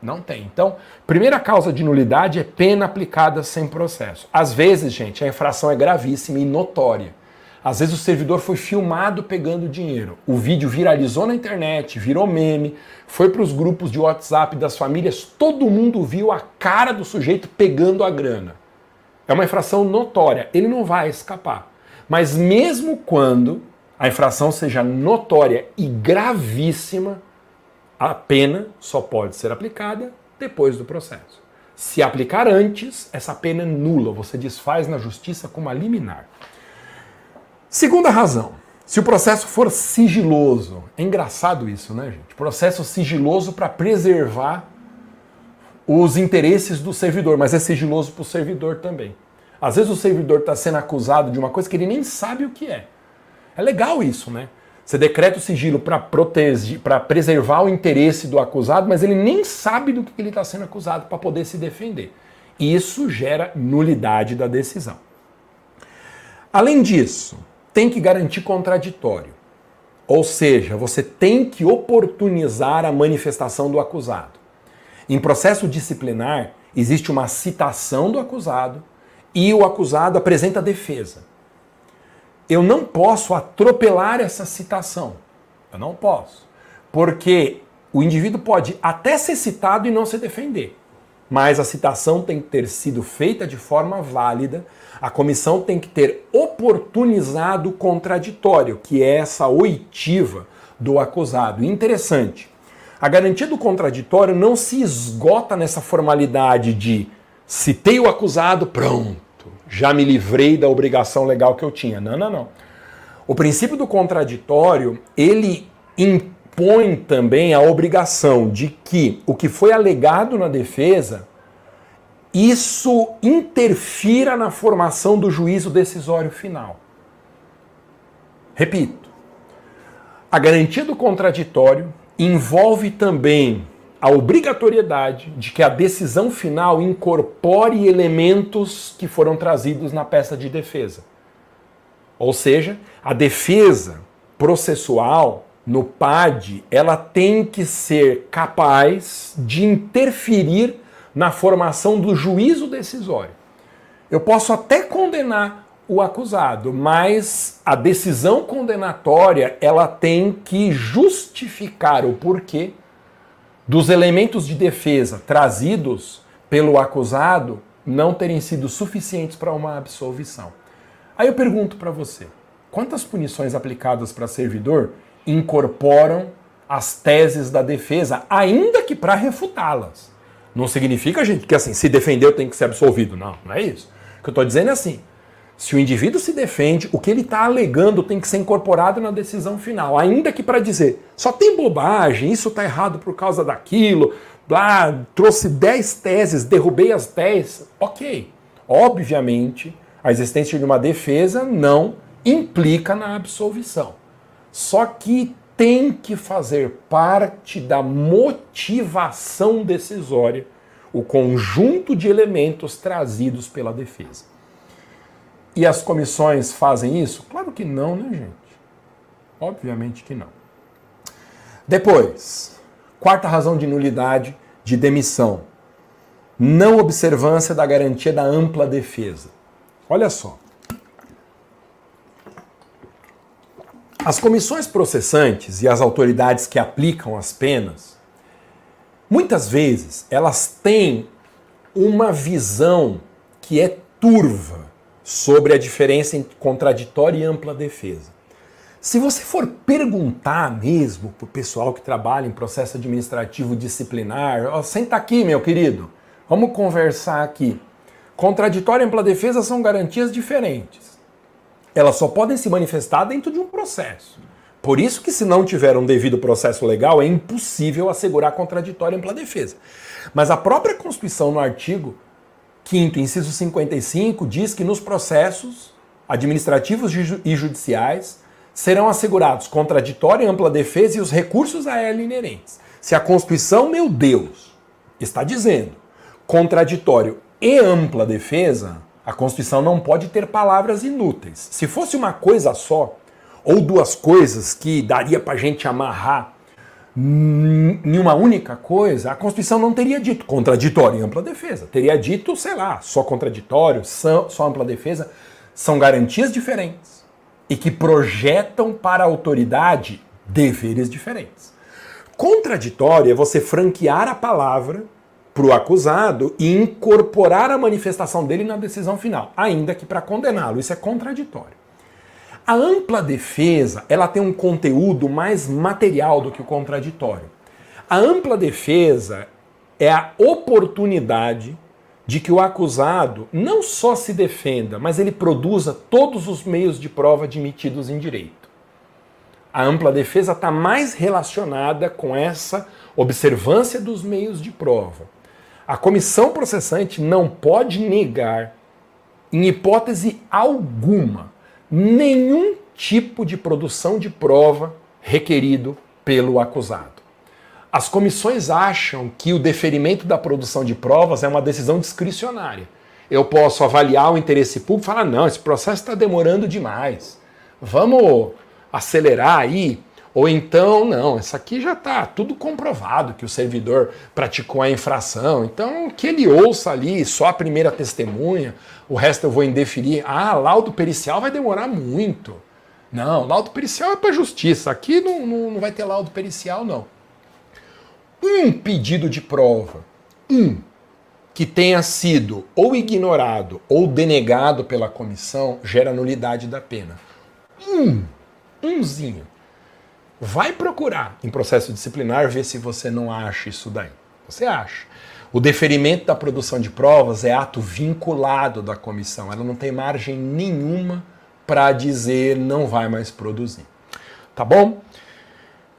Não tem. Então, primeira causa de nulidade é pena aplicada sem processo. Às vezes, gente, a infração é gravíssima e notória. Às vezes o servidor foi filmado pegando dinheiro. O vídeo viralizou na internet, virou meme, foi para os grupos de WhatsApp das famílias, todo mundo viu a cara do sujeito pegando a grana. É uma infração notória, ele não vai escapar. Mas mesmo quando a infração seja notória e gravíssima, a pena só pode ser aplicada depois do processo. Se aplicar antes, essa pena é nula, você desfaz na justiça com uma liminar. Segunda razão, se o processo for sigiloso. É engraçado isso, né, gente? Processo sigiloso para preservar os interesses do servidor, mas é sigiloso para o servidor também. Às vezes o servidor está sendo acusado de uma coisa que ele nem sabe o que é. É legal isso, né? Você decreta o sigilo para proteger, para preservar o interesse do acusado, mas ele nem sabe do que ele está sendo acusado para poder se defender. Isso gera nulidade da decisão. Além disso, tem que garantir contraditório. Ou seja, você tem que oportunizar a manifestação do acusado. Em processo disciplinar, existe uma citação do acusado e o acusado apresenta defesa eu não posso atropelar essa citação. Eu não posso. Porque o indivíduo pode até ser citado e não se defender. Mas a citação tem que ter sido feita de forma válida, a comissão tem que ter oportunizado o contraditório, que é essa oitiva do acusado. Interessante. A garantia do contraditório não se esgota nessa formalidade de citei o acusado, pronto já me livrei da obrigação legal que eu tinha. Não, não, não. O princípio do contraditório, ele impõe também a obrigação de que o que foi alegado na defesa, isso interfira na formação do juízo decisório final. Repito, a garantia do contraditório envolve também a obrigatoriedade de que a decisão final incorpore elementos que foram trazidos na peça de defesa. Ou seja, a defesa processual no PAD, ela tem que ser capaz de interferir na formação do juízo decisório. Eu posso até condenar o acusado, mas a decisão condenatória, ela tem que justificar o porquê dos elementos de defesa trazidos pelo acusado não terem sido suficientes para uma absolvição. Aí eu pergunto para você: quantas punições aplicadas para servidor incorporam as teses da defesa, ainda que para refutá-las? Não significa, gente, que assim, se defendeu tem que ser absolvido. Não, não é isso. O que eu estou dizendo é assim: Se o indivíduo se defende, o que ele está alegando tem que ser incorporado na decisão final. Ainda que para dizer, só tem bobagem, isso está errado por causa daquilo, blá, trouxe 10 teses, derrubei as 10. Ok. Obviamente, a existência de uma defesa não implica na absolvição. Só que tem que fazer parte da motivação decisória o conjunto de elementos trazidos pela defesa. E as comissões fazem isso? Claro que não, né, gente? Obviamente que não. Depois, quarta razão de nulidade de demissão. Não observância da garantia da ampla defesa. Olha só. As comissões processantes e as autoridades que aplicam as penas, muitas vezes elas têm uma visão que é turva sobre a diferença entre contraditória e ampla defesa. Se você for perguntar mesmo para o pessoal que trabalha em processo administrativo disciplinar, senta aqui, meu querido, vamos conversar aqui. Contraditória e ampla defesa são garantias diferentes elas só podem se manifestar dentro de um processo. Por isso que se não tiver um devido processo legal, é impossível assegurar contraditória e ampla defesa. Mas a própria Constituição, no artigo 5 inciso 55, diz que nos processos administrativos e judiciais serão assegurados contraditória e ampla defesa e os recursos a ela inerentes. Se a Constituição, meu Deus, está dizendo contraditório e ampla defesa, a Constituição não pode ter palavras inúteis. Se fosse uma coisa só, ou duas coisas que daria para gente amarrar em uma única coisa, a Constituição não teria dito contraditório e ampla defesa. Teria dito, sei lá, só contraditório, só ampla defesa. São garantias diferentes e que projetam para a autoridade deveres diferentes. Contraditório é você franquear a palavra para o acusado e incorporar a manifestação dele na decisão final, ainda que para condená-lo. Isso é contraditório. A ampla defesa ela tem um conteúdo mais material do que o contraditório. A ampla defesa é a oportunidade de que o acusado não só se defenda, mas ele produza todos os meios de prova admitidos em direito. A ampla defesa está mais relacionada com essa observância dos meios de prova. A comissão processante não pode negar, em hipótese alguma, nenhum tipo de produção de prova requerido pelo acusado. As comissões acham que o deferimento da produção de provas é uma decisão discricionária. Eu posso avaliar o interesse público e falar: não, esse processo está demorando demais. Vamos acelerar aí ou então, não, isso aqui já está tudo comprovado que o servidor praticou a infração. Então, que ele ouça ali só a primeira testemunha, o resto eu vou indeferir. Ah, laudo pericial vai demorar muito. Não, laudo pericial é para justiça. Aqui não, não, não vai ter laudo pericial, não. Um pedido de prova, um, que tenha sido ou ignorado ou denegado pela comissão, gera nulidade da pena. Um, umzinho Vai procurar em processo disciplinar ver se você não acha isso daí. Você acha. O deferimento da produção de provas é ato vinculado da comissão. Ela não tem margem nenhuma para dizer não vai mais produzir. Tá bom?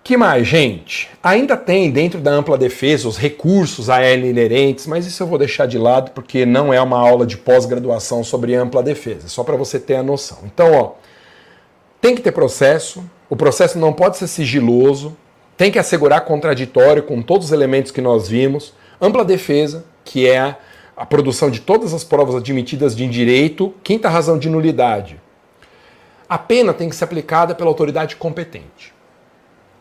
Que mais, gente? Ainda tem dentro da ampla defesa os recursos a ela inerentes, mas isso eu vou deixar de lado porque não é uma aula de pós-graduação sobre ampla defesa, só para você ter a noção. Então, ó, tem que ter processo, o processo não pode ser sigiloso, tem que assegurar contraditório com todos os elementos que nós vimos, ampla defesa, que é a produção de todas as provas admitidas de direito, quinta razão de nulidade. A pena tem que ser aplicada pela autoridade competente.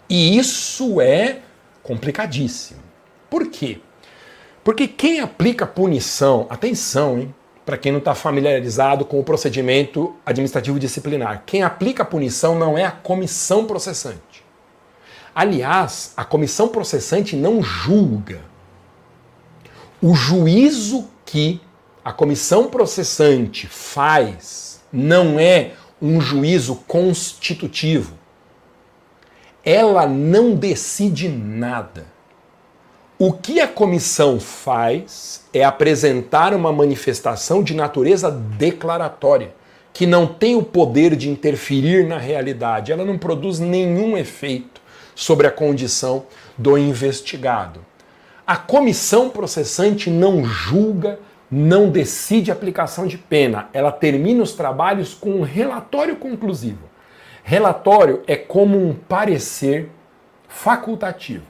E isso é complicadíssimo. Por quê? Porque quem aplica punição, atenção, hein? para quem não está familiarizado com o procedimento administrativo disciplinar. Quem aplica punição não é a comissão processante. Aliás, a comissão processante não julga. O juízo que a comissão processante faz não é um juízo constitutivo. Ela não decide nada o que a comissão faz é apresentar uma manifestação de natureza declaratória, que não tem o poder de interferir na realidade, ela não produz nenhum efeito sobre a condição do investigado. A comissão processante não julga, não decide aplicação de pena, ela termina os trabalhos com um relatório conclusivo. Relatório é como um parecer facultativo,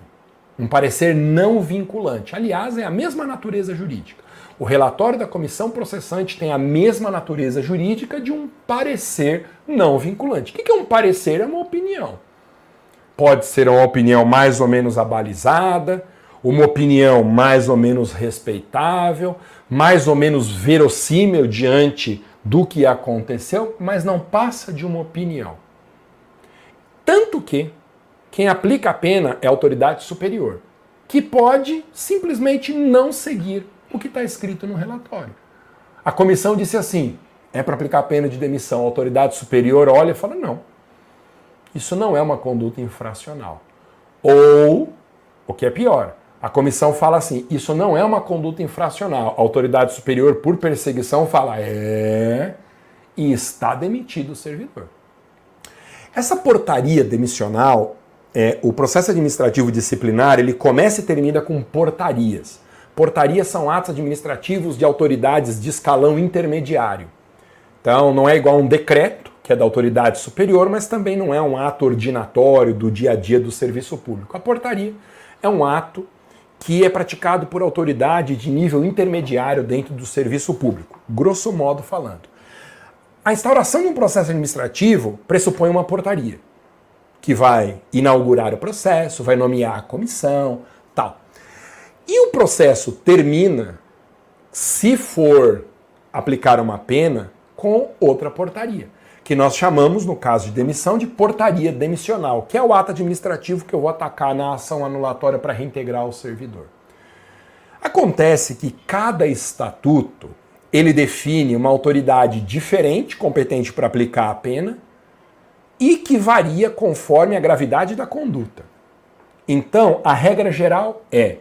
um parecer não vinculante. Aliás, é a mesma natureza jurídica. O relatório da comissão processante tem a mesma natureza jurídica de um parecer não vinculante. O que é um parecer? É uma opinião. Pode ser uma opinião mais ou menos abalizada, uma opinião mais ou menos respeitável, mais ou menos verossímil diante do que aconteceu, mas não passa de uma opinião. Tanto que quem aplica a pena é a autoridade superior, que pode simplesmente não seguir o que está escrito no relatório. A comissão disse assim: é para aplicar a pena de demissão. A autoridade superior olha e fala: não, isso não é uma conduta infracional. Ou, o que é pior, a comissão fala assim: isso não é uma conduta infracional. A autoridade superior, por perseguição, fala: é, e está demitido o servidor. Essa portaria demissional, é, o processo administrativo disciplinar, ele começa e termina com portarias. Portarias são atos administrativos de autoridades de escalão intermediário. Então, não é igual a um decreto, que é da autoridade superior, mas também não é um ato ordinatório do dia a dia do serviço público. A portaria é um ato que é praticado por autoridade de nível intermediário dentro do serviço público, grosso modo falando. A instauração de um processo administrativo pressupõe uma portaria, que vai inaugurar o processo, vai nomear a comissão, tal. E o processo termina, se for aplicar uma pena, com outra portaria, que nós chamamos, no caso de demissão, de portaria demissional, que é o ato administrativo que eu vou atacar na ação anulatória para reintegrar o servidor. Acontece que cada estatuto ele define uma autoridade diferente, competente para aplicar a pena, e que varia conforme a gravidade da conduta. Então, a regra geral é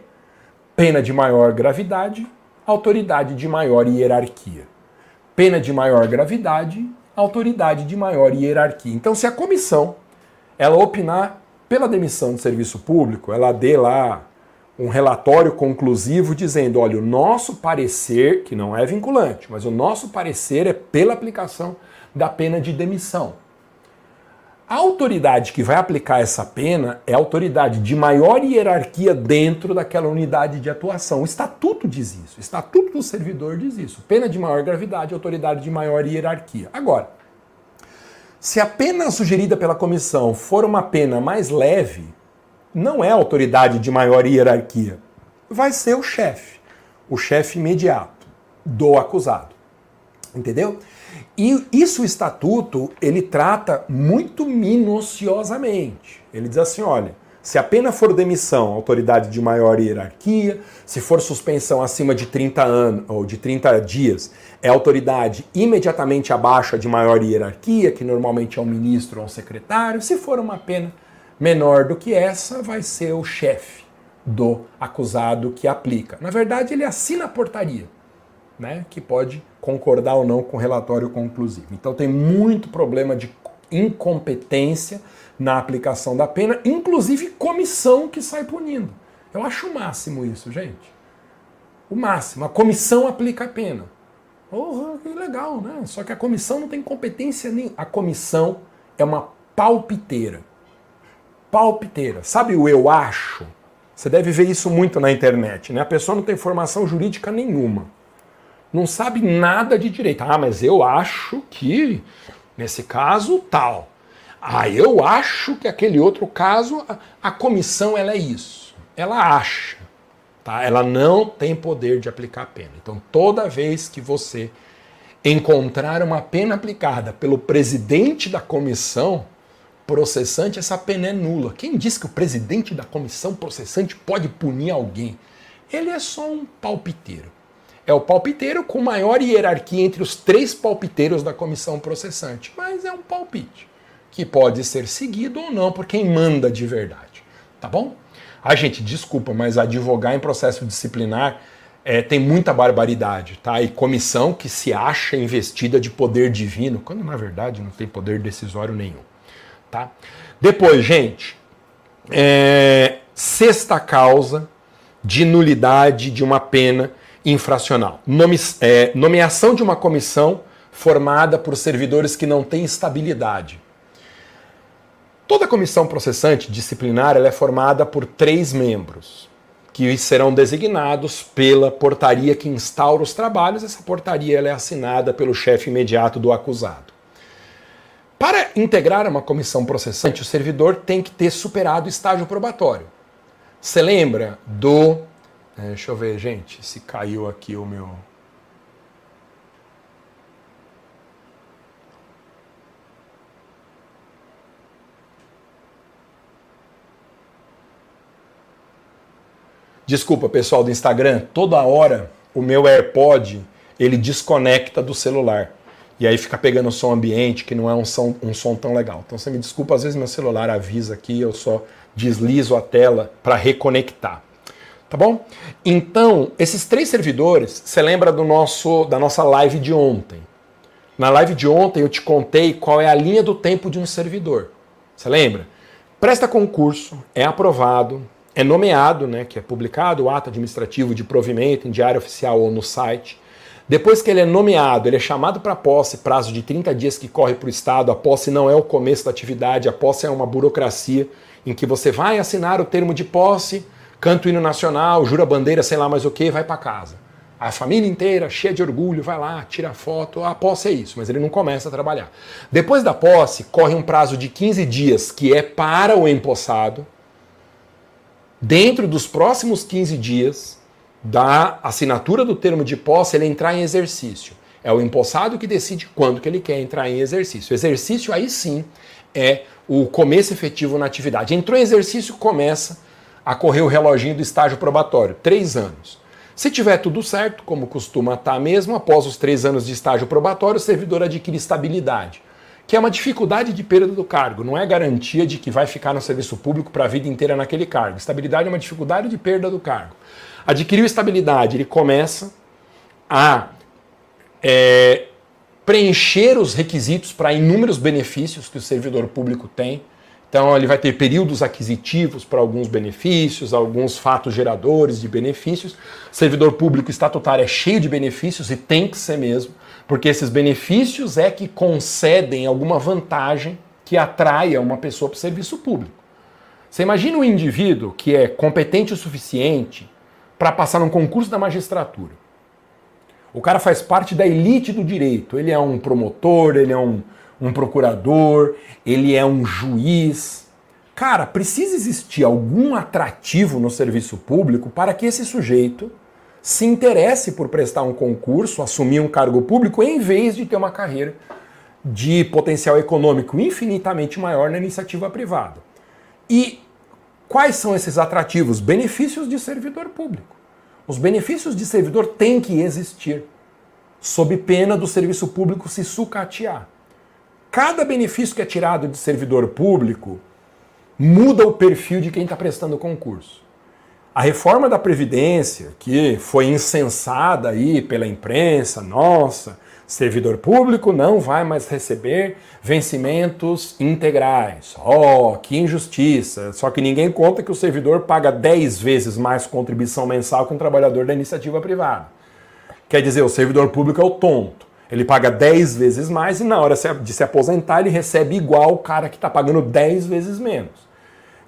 Pena de maior gravidade, autoridade de maior hierarquia. Pena de maior gravidade, autoridade de maior hierarquia. Então, se a comissão ela opinar pela demissão do serviço público, ela dê lá um relatório conclusivo dizendo, olha, o nosso parecer, que não é vinculante, mas o nosso parecer é pela aplicação da pena de demissão. A autoridade que vai aplicar essa pena é a autoridade de maior hierarquia dentro daquela unidade de atuação. O estatuto diz isso. O estatuto do servidor diz isso. Pena de maior gravidade, autoridade de maior hierarquia. Agora, se a pena sugerida pela comissão for uma pena mais leve, não é autoridade de maior hierarquia. Vai ser o chefe, o chefe imediato do acusado. Entendeu? E isso o estatuto, ele trata muito minuciosamente. Ele diz assim, olha, se a pena for demissão, autoridade de maior hierarquia, se for suspensão acima de 30 anos ou de 30 dias, é autoridade imediatamente abaixo de maior hierarquia, que normalmente é um ministro ou um secretário. Se for uma pena menor do que essa, vai ser o chefe do acusado que aplica. Na verdade, ele assina a portaria né, que pode concordar ou não com o relatório conclusivo. Então tem muito problema de incompetência na aplicação da pena, inclusive comissão que sai punindo. Eu acho o máximo isso, gente. O máximo. A comissão aplica a pena. Que legal, né? Só que a comissão não tem competência nem. A comissão é uma palpiteira. Palpiteira. Sabe o eu acho? Você deve ver isso muito na internet, né? A pessoa não tem formação jurídica nenhuma não sabe nada de direito. Ah, mas eu acho que nesse caso tal. Ah, eu acho que aquele outro caso a, a comissão ela é isso. Ela acha, tá? Ela não tem poder de aplicar a pena. Então, toda vez que você encontrar uma pena aplicada pelo presidente da comissão processante, essa pena é nula. Quem diz que o presidente da comissão processante pode punir alguém? Ele é só um palpiteiro é o palpiteiro com maior hierarquia entre os três palpiteiros da comissão processante. Mas é um palpite que pode ser seguido ou não por quem manda de verdade. Tá bom? A gente, desculpa, mas advogar em processo disciplinar é, tem muita barbaridade, tá? E comissão que se acha investida de poder divino, quando na verdade não tem poder decisório nenhum, tá? Depois, gente, é, sexta causa de nulidade de uma pena infracional. É, nomeação de uma comissão formada por servidores que não têm estabilidade. Toda comissão processante disciplinar é formada por três membros, que serão designados pela portaria que instaura os trabalhos. Essa portaria é assinada pelo chefe imediato do acusado. Para integrar uma comissão processante, o servidor tem que ter superado o estágio probatório. Você lembra do. É, deixa eu ver, gente, se caiu aqui o meu. Desculpa, pessoal do Instagram, toda hora o meu AirPod ele desconecta do celular. E aí fica pegando som ambiente, que não é um som, um som tão legal. Então você me desculpa, às vezes meu celular avisa aqui, eu só deslizo a tela para reconectar. Tá bom? Então, esses três servidores, você lembra do nosso da nossa live de ontem? Na live de ontem eu te contei qual é a linha do tempo de um servidor. Você lembra? Presta concurso, é aprovado, é nomeado, né, que é publicado o ato administrativo de provimento em diário oficial ou no site. Depois que ele é nomeado, ele é chamado para posse, prazo de 30 dias que corre para o Estado. A posse não é o começo da atividade, a posse é uma burocracia em que você vai assinar o termo de posse, canta o hino nacional, jura bandeira, sei lá mais o que, vai para casa. A família inteira, cheia de orgulho, vai lá, tira foto. A posse é isso, mas ele não começa a trabalhar. Depois da posse, corre um prazo de 15 dias, que é para o empossado. Dentro dos próximos 15 dias, da assinatura do termo de posse ele entrar em exercício. É o empossado que decide quando que ele quer entrar em exercício. O exercício aí sim é o começo efetivo na atividade. Entrou em exercício, começa a correr o reloginho do estágio probatório, três anos. Se tiver tudo certo, como costuma estar mesmo, após os três anos de estágio probatório, o servidor adquire estabilidade, que é uma dificuldade de perda do cargo, não é garantia de que vai ficar no serviço público para a vida inteira naquele cargo. Estabilidade é uma dificuldade de perda do cargo. Adquiriu estabilidade, ele começa a é, preencher os requisitos para inúmeros benefícios que o servidor público tem. Então, ele vai ter períodos aquisitivos para alguns benefícios, alguns fatos geradores de benefícios. Servidor público estatutário é cheio de benefícios e tem que ser mesmo, porque esses benefícios é que concedem alguma vantagem que atraia uma pessoa para o serviço público. Você imagina um indivíduo que é competente o suficiente, para passar num concurso da magistratura. O cara faz parte da elite do direito. Ele é um promotor, ele é um, um procurador, ele é um juiz. Cara, precisa existir algum atrativo no serviço público para que esse sujeito se interesse por prestar um concurso, assumir um cargo público, em vez de ter uma carreira de potencial econômico infinitamente maior na iniciativa privada. E Quais são esses atrativos? Benefícios de servidor público. Os benefícios de servidor têm que existir, sob pena do serviço público se sucatear. Cada benefício que é tirado de servidor público muda o perfil de quem está prestando concurso. A reforma da Previdência, que foi incensada aí pela imprensa, nossa, Servidor público não vai mais receber vencimentos integrais. Oh, que injustiça! Só que ninguém conta que o servidor paga 10 vezes mais contribuição mensal que um trabalhador da iniciativa privada. Quer dizer, o servidor público é o tonto. Ele paga 10 vezes mais e na hora de se aposentar ele recebe igual o cara que está pagando 10 vezes menos.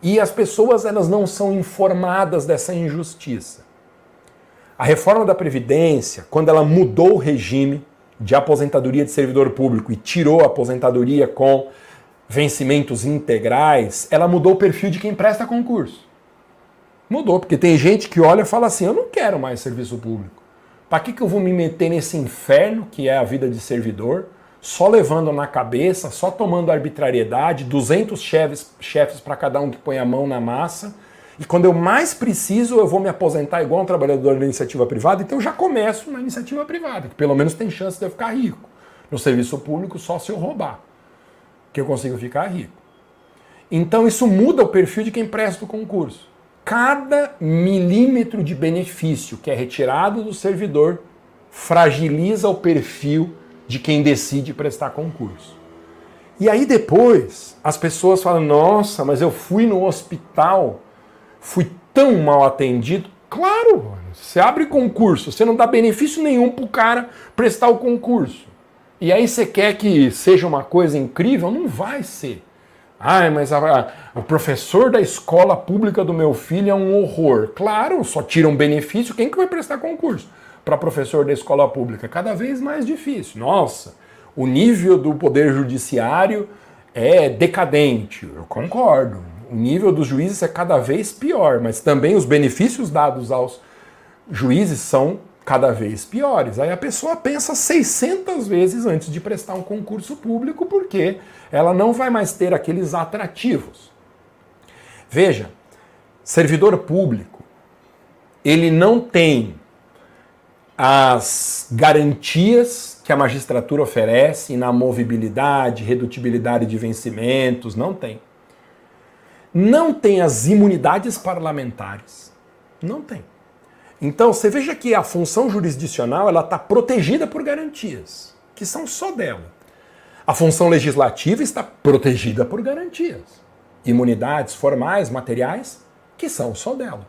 E as pessoas elas não são informadas dessa injustiça. A reforma da Previdência, quando ela mudou o regime de aposentadoria de servidor público e tirou a aposentadoria com vencimentos integrais, ela mudou o perfil de quem presta concurso. Mudou, porque tem gente que olha e fala assim: eu não quero mais serviço público. Para que, que eu vou me meter nesse inferno que é a vida de servidor, só levando na cabeça, só tomando arbitrariedade, 200 chefes, chefes para cada um que põe a mão na massa e quando eu mais preciso, eu vou me aposentar igual um trabalhador da iniciativa privada, então eu já começo na iniciativa privada, que pelo menos tem chance de eu ficar rico. No serviço público, só se eu roubar, que eu consigo ficar rico. Então isso muda o perfil de quem presta o concurso. Cada milímetro de benefício que é retirado do servidor fragiliza o perfil de quem decide prestar concurso. E aí depois as pessoas falam: nossa, mas eu fui no hospital, fui tão mal atendido. Claro, você abre concurso, você não dá benefício nenhum para o cara prestar o concurso. E aí você quer que seja uma coisa incrível? Não vai ser. Ai, mas a, a, o professor da escola pública do meu filho é um horror. Claro, só tira um benefício. Quem que vai prestar concurso para professor da escola pública? Cada vez mais difícil. Nossa, o nível do poder judiciário é decadente. Eu concordo. O nível dos juízes é cada vez pior, mas também os benefícios dados aos juízes são cada vez piores. Aí a pessoa pensa 600 vezes antes de prestar um concurso público, porque ela não vai mais ter aqueles atrativos. Veja, servidor público, ele não tem as garantias que a magistratura oferece na movibilidade, redutibilidade de vencimentos, não tem. Não tem as imunidades parlamentares. Não tem. Então, você veja que a função jurisdicional ela está protegida por garantias, que são só dela. A função legislativa está protegida por garantias, imunidades formais, materiais, que são só dela.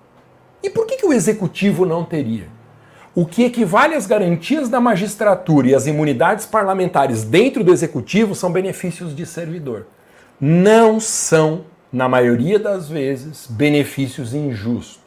E por que, que o executivo não teria? O que equivale às garantias da magistratura e às imunidades parlamentares dentro do executivo são benefícios de servidor. Não são, na maioria das vezes, benefícios injustos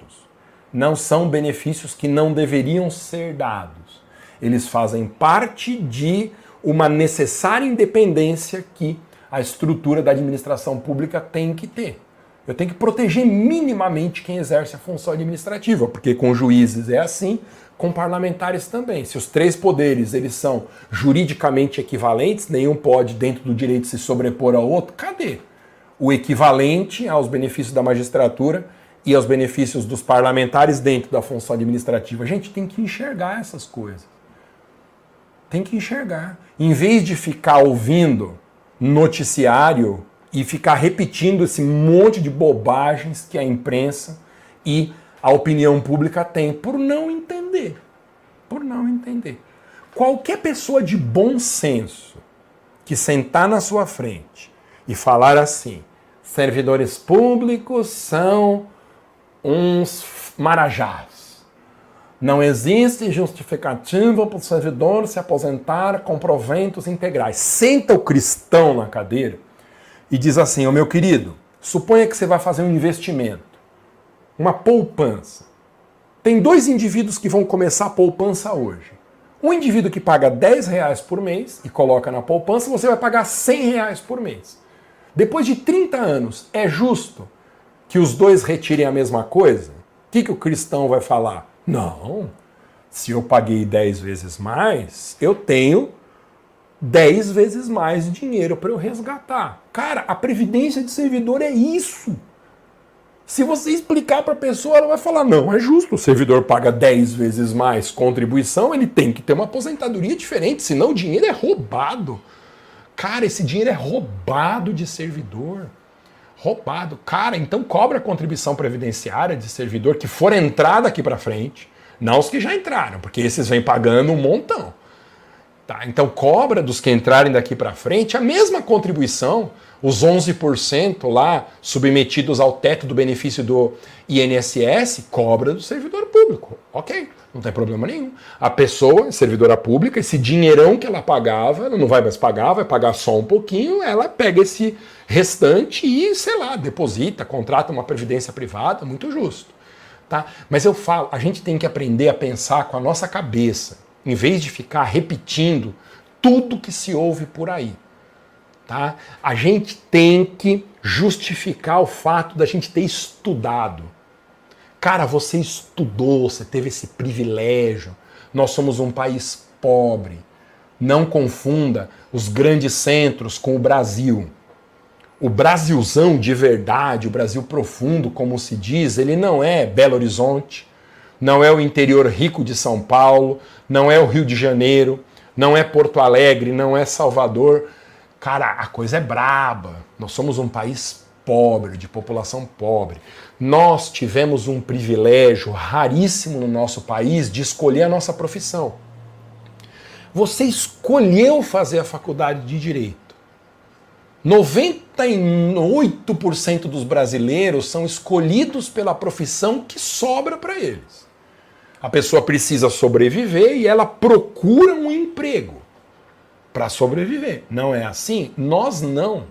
não são benefícios que não deveriam ser dados. Eles fazem parte de uma necessária independência que a estrutura da administração pública tem que ter. Eu tenho que proteger minimamente quem exerce a função administrativa, porque com juízes é assim, com parlamentares também. Se os três poderes eles são juridicamente equivalentes, nenhum pode dentro do direito se sobrepor ao outro, cadê? O equivalente aos benefícios da magistratura e aos benefícios dos parlamentares dentro da função administrativa. A gente tem que enxergar essas coisas. Tem que enxergar. Em vez de ficar ouvindo noticiário e ficar repetindo esse monte de bobagens que a imprensa e a opinião pública tem por não entender. Por não entender. Qualquer pessoa de bom senso que sentar na sua frente e falar assim: servidores públicos são uns marajás. Não existe justificativa para o servidor se aposentar com proventos integrais. Senta o cristão na cadeira e diz assim: Ô oh, meu querido, suponha que você vai fazer um investimento, uma poupança. Tem dois indivíduos que vão começar a poupança hoje. Um indivíduo que paga 10 reais por mês e coloca na poupança, você vai pagar 100 reais por mês. Depois de 30 anos, é justo que os dois retirem a mesma coisa, o que, que o cristão vai falar? Não, se eu paguei 10 vezes mais, eu tenho 10 vezes mais dinheiro para eu resgatar. Cara, a previdência de servidor é isso. Se você explicar para a pessoa, ela vai falar: não, é justo, o servidor paga 10 vezes mais contribuição, ele tem que ter uma aposentadoria diferente, senão o dinheiro é roubado. Cara, esse dinheiro é roubado de servidor roubado. Cara, então cobra a contribuição previdenciária de servidor que for entrar daqui para frente, não os que já entraram, porque esses vêm pagando um montão. Tá? Então cobra dos que entrarem daqui para frente a mesma contribuição, os 11% lá submetidos ao teto do benefício do INSS, cobra do servidor público. OK, não tem problema nenhum. A pessoa, servidora pública, esse dinheirão que ela pagava, ela não vai mais pagar, vai pagar só um pouquinho, ela pega esse restante e, sei lá, deposita, contrata uma previdência privada, muito justo. Tá? Mas eu falo, a gente tem que aprender a pensar com a nossa cabeça, em vez de ficar repetindo tudo que se ouve por aí. Tá? A gente tem que justificar o fato da gente ter estudado. Cara, você estudou, você teve esse privilégio. Nós somos um país pobre. Não confunda os grandes centros com o Brasil o Brasilzão de verdade, o Brasil profundo, como se diz, ele não é Belo Horizonte, não é o interior rico de São Paulo, não é o Rio de Janeiro, não é Porto Alegre, não é Salvador. Cara, a coisa é braba. Nós somos um país pobre, de população pobre. Nós tivemos um privilégio raríssimo no nosso país de escolher a nossa profissão. Você escolheu fazer a faculdade de direito. 98% dos brasileiros são escolhidos pela profissão que sobra para eles. A pessoa precisa sobreviver e ela procura um emprego para sobreviver. Não é assim? Nós não.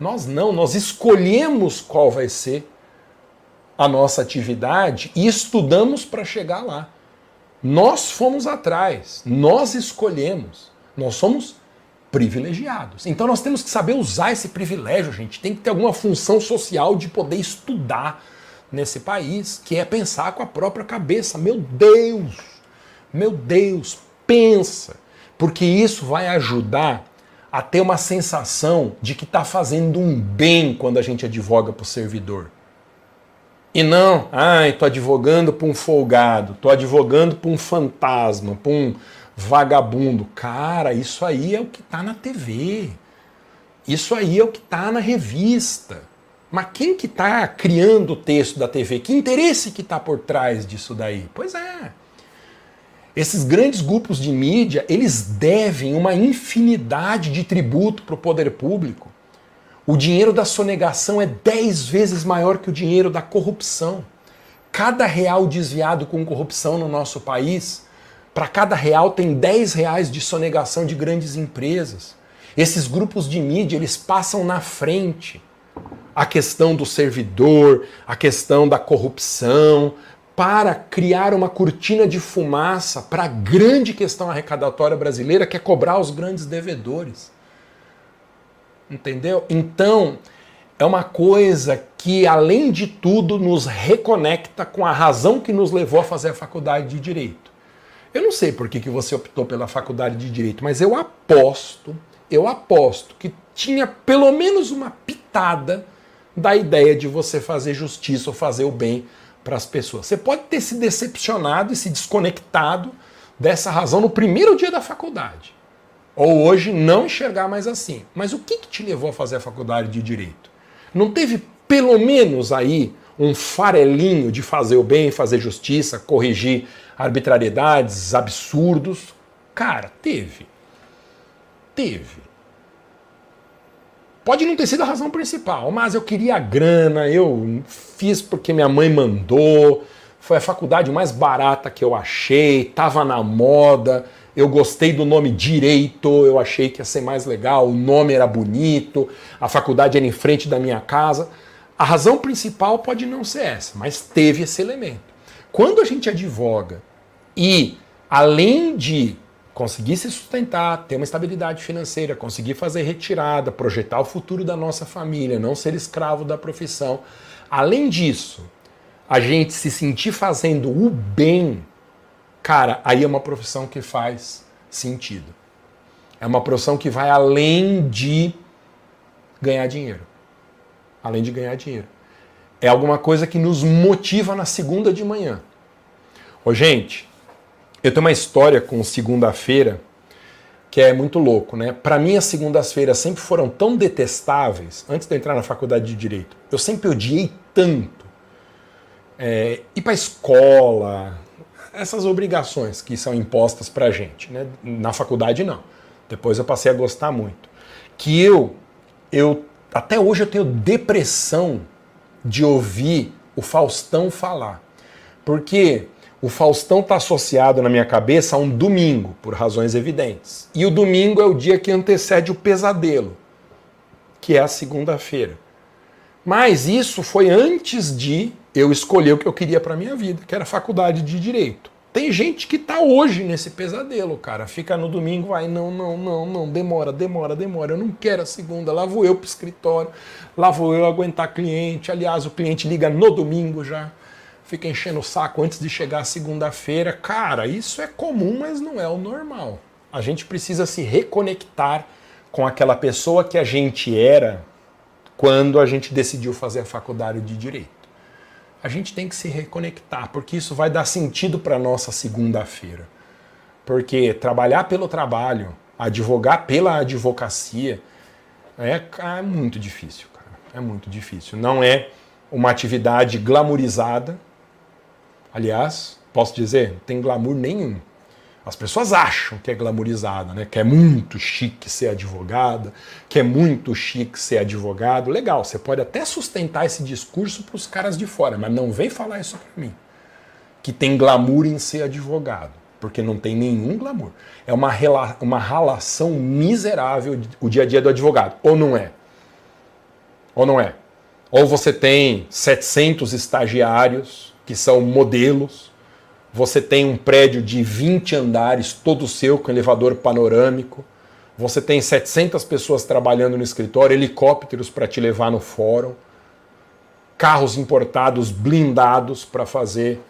Nós não, nós escolhemos qual vai ser a nossa atividade e estudamos para chegar lá. Nós fomos atrás, nós escolhemos, nós somos privilegiados. Então nós temos que saber usar esse privilégio, gente. Tem que ter alguma função social de poder estudar nesse país, que é pensar com a própria cabeça. Meu Deus! Meu Deus, pensa! Porque isso vai ajudar a ter uma sensação de que está fazendo um bem quando a gente advoga para o servidor. E não, ai, tô advogando para um folgado, tô advogando para um fantasma, para um vagabundo. Cara, isso aí é o que está na TV. Isso aí é o que está na revista. Mas quem que está criando o texto da TV? Que interesse que está por trás disso daí? Pois é. Esses grandes grupos de mídia, eles devem uma infinidade de tributo para o poder público. O dinheiro da sonegação é 10 vezes maior que o dinheiro da corrupção. Cada real desviado com corrupção no nosso país, para cada real tem 10 reais de sonegação de grandes empresas. Esses grupos de mídia, eles passam na frente. A questão do servidor, a questão da corrupção, para criar uma cortina de fumaça para a grande questão arrecadatória brasileira, que é cobrar os grandes devedores. Entendeu? Então, é uma coisa que, além de tudo, nos reconecta com a razão que nos levou a fazer a faculdade de Direito. Eu não sei por que, que você optou pela faculdade de Direito, mas eu aposto, eu aposto que tinha pelo menos uma pitada da ideia de você fazer justiça ou fazer o bem para as pessoas. Você pode ter se decepcionado e se desconectado dessa razão no primeiro dia da faculdade. Ou hoje não enxergar mais assim. Mas o que, que te levou a fazer a faculdade de Direito? Não teve pelo menos aí um farelinho de fazer o bem, fazer justiça, corrigir arbitrariedades, absurdos? Cara, teve. Teve. Pode não ter sido a razão principal, mas eu queria a grana, eu fiz porque minha mãe mandou, foi a faculdade mais barata que eu achei, estava na moda, eu gostei do nome Direito, eu achei que ia ser mais legal, o nome era bonito, a faculdade era em frente da minha casa. A razão principal pode não ser essa, mas teve esse elemento. Quando a gente advoga e, além de conseguir se sustentar, ter uma estabilidade financeira, conseguir fazer retirada, projetar o futuro da nossa família, não ser escravo da profissão. Além disso, a gente se sentir fazendo o bem, cara, aí é uma profissão que faz sentido. É uma profissão que vai além de ganhar dinheiro. Além de ganhar dinheiro. É alguma coisa que nos motiva na segunda de manhã. Ô, gente, eu tenho uma história com segunda-feira que é muito louco, né? Para mim, as segundas-feiras sempre foram tão detestáveis, antes de eu entrar na faculdade de Direito. Eu sempre odiei tanto é, ir para escola, essas obrigações que são impostas para gente, né? Na faculdade, não. Depois eu passei a gostar muito. Que eu, eu até hoje eu tenho depressão de ouvir o Faustão falar. Porque o Faustão está associado na minha cabeça a um domingo, por razões evidentes. E o domingo é o dia que antecede o pesadelo, que é a segunda-feira. Mas isso foi antes de eu escolher o que eu queria para minha vida, que era faculdade de direito. Tem gente que está hoje nesse pesadelo, cara. Fica no domingo, vai, não, não, não, não, demora, demora, demora. Eu não quero a segunda. Lá vou eu pro escritório, lá vou eu aguentar cliente. Aliás, o cliente liga no domingo já fica enchendo o saco antes de chegar a segunda-feira. Cara, isso é comum, mas não é o normal. A gente precisa se reconectar com aquela pessoa que a gente era quando a gente decidiu fazer a faculdade de direito. A gente tem que se reconectar, porque isso vai dar sentido para nossa segunda-feira. Porque trabalhar pelo trabalho, advogar pela advocacia, é, é muito difícil, cara. É muito difícil. Não é uma atividade glamourizada. Aliás, posso dizer, não tem glamour nenhum. As pessoas acham que é glamourizada, né? Que é muito chique ser advogada, que é muito chique ser advogado. Legal, você pode até sustentar esse discurso para os caras de fora, mas não vem falar isso para mim. Que tem glamour em ser advogado, porque não tem nenhum glamour. É uma, rela uma relação miserável o dia a dia do advogado, ou não é? Ou não é? Ou você tem 700 estagiários que são modelos você tem um prédio de 20 andares, todo seu, com elevador panorâmico. Você tem 700 pessoas trabalhando no escritório, helicópteros para te levar no fórum, carros importados blindados para fazer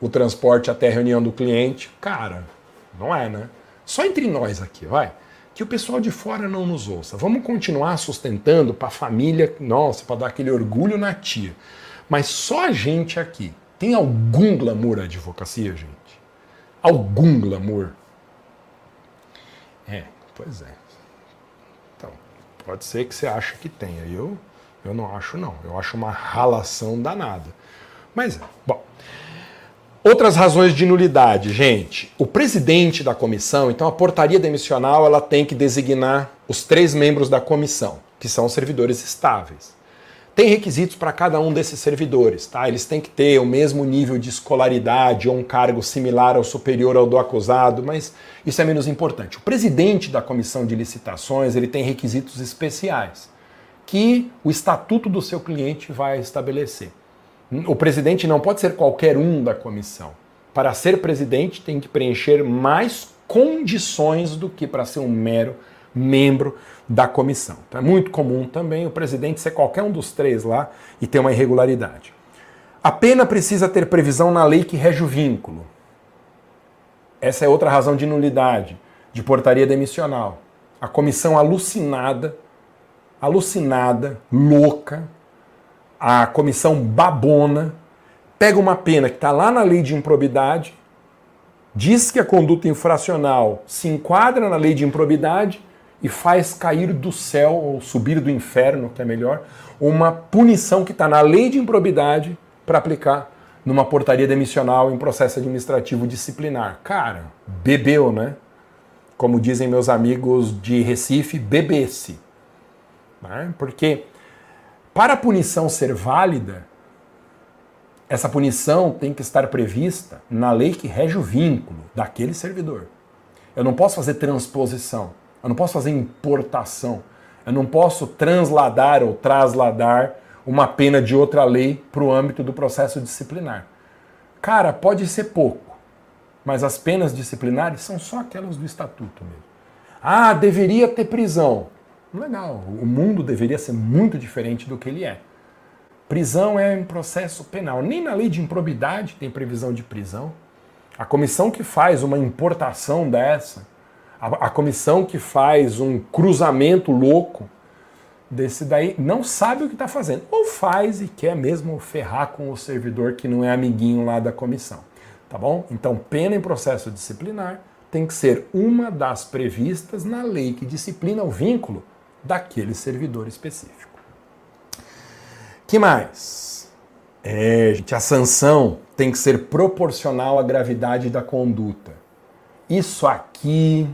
o transporte até a reunião do cliente. Cara, não é, né? Só entre nós aqui, vai. Que o pessoal de fora não nos ouça. Vamos continuar sustentando para a família, nossa, para dar aquele orgulho na tia. Mas só a gente aqui tem algum glamour a advocacia, gente? Algum glamour? É, pois é. Então, pode ser que você ache que tenha. Eu, eu não acho, não. Eu acho uma ralação danada. Mas, bom. Outras razões de nulidade, gente. O presidente da comissão, então a portaria demissional, ela tem que designar os três membros da comissão, que são servidores estáveis. Tem requisitos para cada um desses servidores, tá? Eles têm que ter o mesmo nível de escolaridade ou um cargo similar ou superior ao do acusado, mas isso é menos importante. O presidente da comissão de licitações, ele tem requisitos especiais que o estatuto do seu cliente vai estabelecer. O presidente não pode ser qualquer um da comissão. Para ser presidente, tem que preencher mais condições do que para ser um mero membro da comissão. Então, é muito comum também o presidente ser qualquer um dos três lá e ter uma irregularidade. A pena precisa ter previsão na lei que rege o vínculo. Essa é outra razão de nulidade, de portaria demissional. A comissão alucinada, alucinada, louca, a comissão babona, pega uma pena que está lá na lei de improbidade, diz que a conduta infracional se enquadra na lei de improbidade e faz cair do céu, ou subir do inferno, que é melhor, uma punição que está na lei de improbidade para aplicar numa portaria demissional em processo administrativo disciplinar. Cara, bebeu, né? Como dizem meus amigos de Recife, bebesse. Né? Porque para a punição ser válida, essa punição tem que estar prevista na lei que rege o vínculo daquele servidor. Eu não posso fazer transposição. Eu não posso fazer importação. Eu não posso transladar ou trasladar uma pena de outra lei para o âmbito do processo disciplinar. Cara, pode ser pouco, mas as penas disciplinares são só aquelas do estatuto mesmo. Ah, deveria ter prisão. Legal, o mundo deveria ser muito diferente do que ele é. Prisão é em processo penal. Nem na lei de improbidade tem previsão de prisão. A comissão que faz uma importação dessa a, a comissão que faz um cruzamento louco desse daí não sabe o que está fazendo. Ou faz e quer mesmo ferrar com o servidor que não é amiguinho lá da comissão. Tá bom? Então, pena em processo disciplinar tem que ser uma das previstas na lei que disciplina o vínculo daquele servidor específico. Que mais? É, gente, a sanção tem que ser proporcional à gravidade da conduta. Isso aqui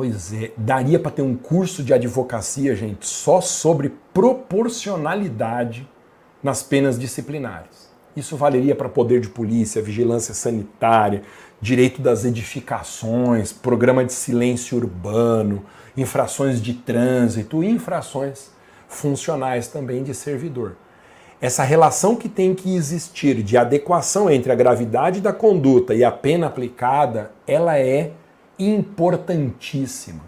Pois é, daria para ter um curso de advocacia, gente, só sobre proporcionalidade nas penas disciplinares. Isso valeria para poder de polícia, vigilância sanitária, direito das edificações, programa de silêncio urbano, infrações de trânsito e infrações funcionais também de servidor. Essa relação que tem que existir de adequação entre a gravidade da conduta e a pena aplicada, ela é importantíssima.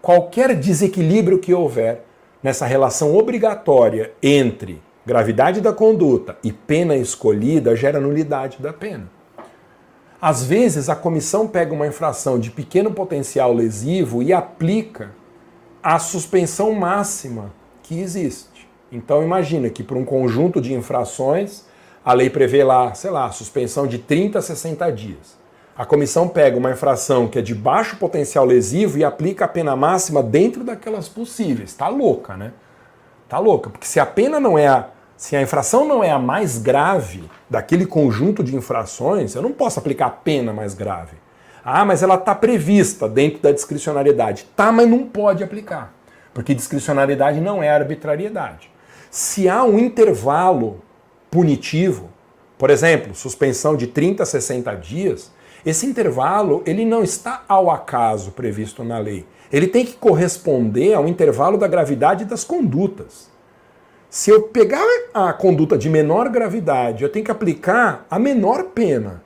Qualquer desequilíbrio que houver nessa relação obrigatória entre gravidade da conduta e pena escolhida gera nulidade da pena. Às vezes, a comissão pega uma infração de pequeno potencial lesivo e aplica a suspensão máxima que existe. Então, imagina que para um conjunto de infrações, a lei prevê lá, sei lá, suspensão de 30 a 60 dias. A comissão pega uma infração que é de baixo potencial lesivo e aplica a pena máxima dentro daquelas possíveis. Tá louca, né? Tá louca, porque se a pena não é a se a infração não é a mais grave daquele conjunto de infrações, eu não posso aplicar a pena mais grave. Ah, mas ela está prevista dentro da discricionariedade. Tá, mas não pode aplicar, porque discricionariedade não é arbitrariedade. Se há um intervalo punitivo, por exemplo, suspensão de 30 a 60 dias, esse intervalo ele não está ao acaso previsto na lei. Ele tem que corresponder ao intervalo da gravidade das condutas. Se eu pegar a conduta de menor gravidade, eu tenho que aplicar a menor pena.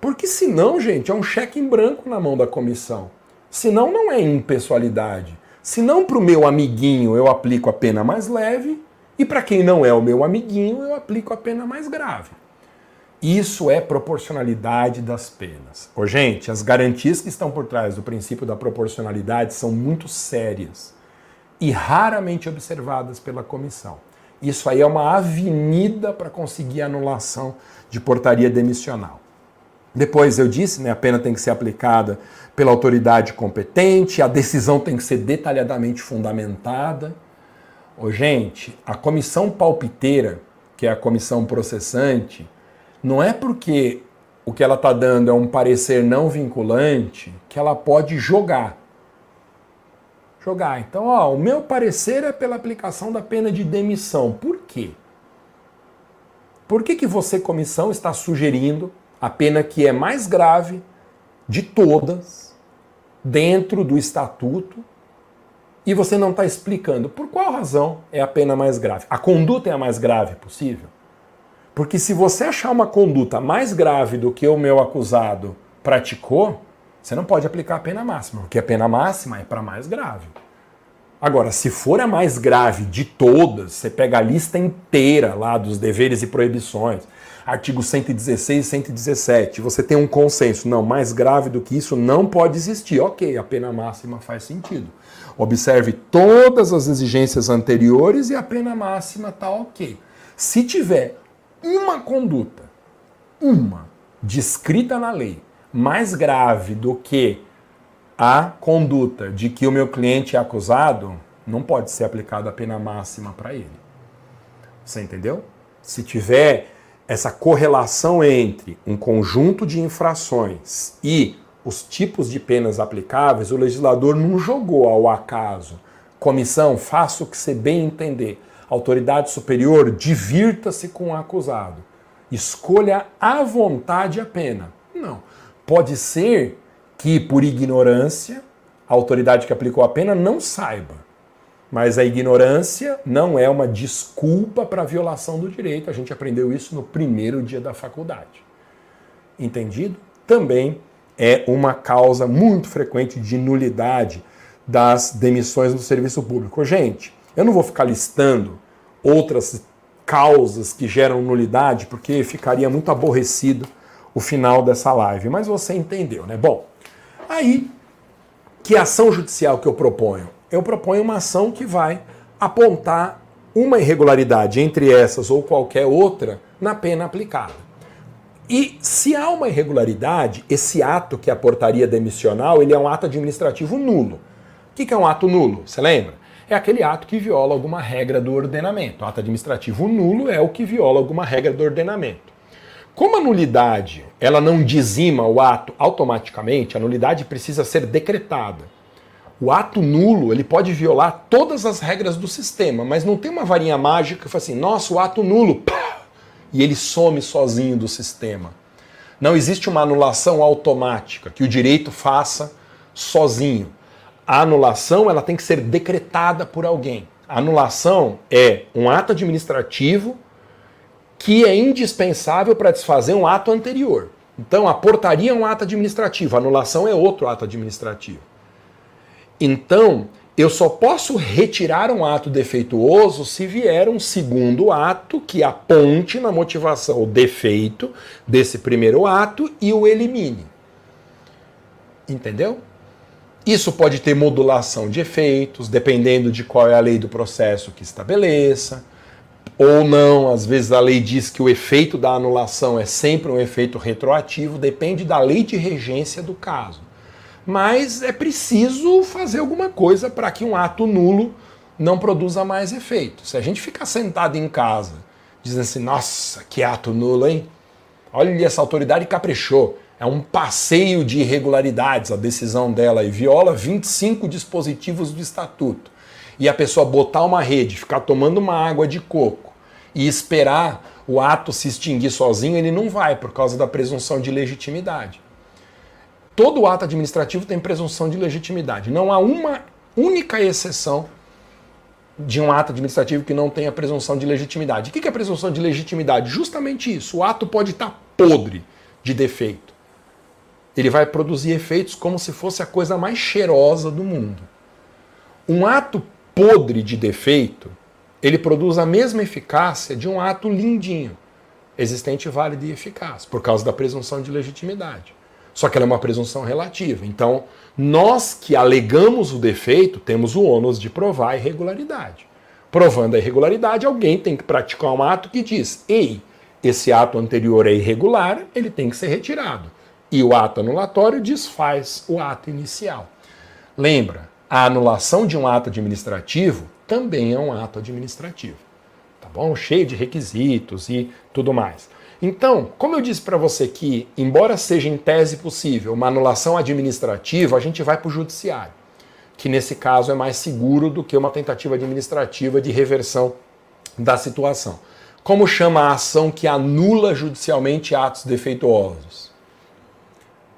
Porque senão, gente, é um cheque em branco na mão da comissão. Senão não é impessoalidade. Senão para o meu amiguinho eu aplico a pena mais leve e para quem não é o meu amiguinho eu aplico a pena mais grave. Isso é proporcionalidade das penas. Ô, gente, as garantias que estão por trás do princípio da proporcionalidade são muito sérias e raramente observadas pela comissão. Isso aí é uma avenida para conseguir anulação de portaria demissional. Depois eu disse, né, a pena tem que ser aplicada pela autoridade competente, a decisão tem que ser detalhadamente fundamentada. Ô, gente, a comissão palpiteira, que é a comissão processante, não é porque o que ela está dando é um parecer não vinculante que ela pode jogar jogar. Então, ó, o meu parecer é pela aplicação da pena de demissão. Por quê? Por que, que você, comissão, está sugerindo a pena que é mais grave de todas dentro do estatuto e você não está explicando por qual razão é a pena mais grave? A conduta é a mais grave possível? Porque se você achar uma conduta mais grave do que o meu acusado praticou, você não pode aplicar a pena máxima, porque a pena máxima é para mais grave. Agora, se for a mais grave de todas, você pega a lista inteira lá dos deveres e proibições, artigos 116 e 117, você tem um consenso, não, mais grave do que isso não pode existir. Ok, a pena máxima faz sentido. Observe todas as exigências anteriores e a pena máxima está ok. Se tiver uma conduta, uma, descrita na lei, mais grave do que a conduta de que o meu cliente é acusado, não pode ser aplicada a pena máxima para ele. Você entendeu? Se tiver essa correlação entre um conjunto de infrações e os tipos de penas aplicáveis, o legislador não jogou ao acaso. Comissão, faça o que você bem entender. Autoridade superior, divirta-se com o acusado. Escolha à vontade a pena. Não. Pode ser que, por ignorância, a autoridade que aplicou a pena não saiba. Mas a ignorância não é uma desculpa para a violação do direito. A gente aprendeu isso no primeiro dia da faculdade. Entendido? Também é uma causa muito frequente de nulidade das demissões do serviço público. Gente, eu não vou ficar listando outras causas que geram nulidade, porque ficaria muito aborrecido o final dessa live, mas você entendeu, né? Bom, aí que ação judicial que eu proponho? Eu proponho uma ação que vai apontar uma irregularidade entre essas ou qualquer outra na pena aplicada. E se há uma irregularidade, esse ato que é a portaria demissional, ele é um ato administrativo nulo. O que é um ato nulo? Você lembra? É aquele ato que viola alguma regra do ordenamento. O ato administrativo nulo é o que viola alguma regra do ordenamento. Como a nulidade ela não dizima o ato automaticamente, a nulidade precisa ser decretada. O ato nulo ele pode violar todas as regras do sistema, mas não tem uma varinha mágica que fala assim, nossa, o ato nulo, pá, e ele some sozinho do sistema. Não existe uma anulação automática que o direito faça sozinho. A anulação ela tem que ser decretada por alguém. A anulação é um ato administrativo que é indispensável para desfazer um ato anterior. Então, a portaria é um ato administrativo, a anulação é outro ato administrativo. Então, eu só posso retirar um ato defeituoso se vier um segundo ato que aponte na motivação o defeito desse primeiro ato e o elimine. Entendeu? Isso pode ter modulação de efeitos, dependendo de qual é a lei do processo que estabeleça ou não, às vezes a lei diz que o efeito da anulação é sempre um efeito retroativo, depende da lei de regência do caso. Mas é preciso fazer alguma coisa para que um ato nulo não produza mais efeito. Se a gente ficar sentado em casa dizendo assim, nossa, que ato nulo, hein? Olha, essa autoridade caprichou. É um passeio de irregularidades a decisão dela e viola 25 dispositivos do estatuto. E a pessoa botar uma rede, ficar tomando uma água de coco e esperar o ato se extinguir sozinho, ele não vai por causa da presunção de legitimidade. Todo ato administrativo tem presunção de legitimidade. Não há uma única exceção de um ato administrativo que não tenha presunção de legitimidade. O que é presunção de legitimidade? Justamente isso. O ato pode estar podre de defeito. Ele vai produzir efeitos como se fosse a coisa mais cheirosa do mundo. Um ato podre de defeito, ele produz a mesma eficácia de um ato lindinho, existente, válido e eficaz, por causa da presunção de legitimidade. Só que ela é uma presunção relativa. Então, nós que alegamos o defeito, temos o ônus de provar a irregularidade. Provando a irregularidade, alguém tem que praticar um ato que diz: ei, esse ato anterior é irregular, ele tem que ser retirado. E o ato anulatório desfaz o ato inicial. Lembra, a anulação de um ato administrativo também é um ato administrativo. Tá bom? Cheio de requisitos e tudo mais. Então, como eu disse para você que, embora seja em tese possível uma anulação administrativa, a gente vai para o judiciário, que nesse caso é mais seguro do que uma tentativa administrativa de reversão da situação. Como chama a ação que anula judicialmente atos defeituosos?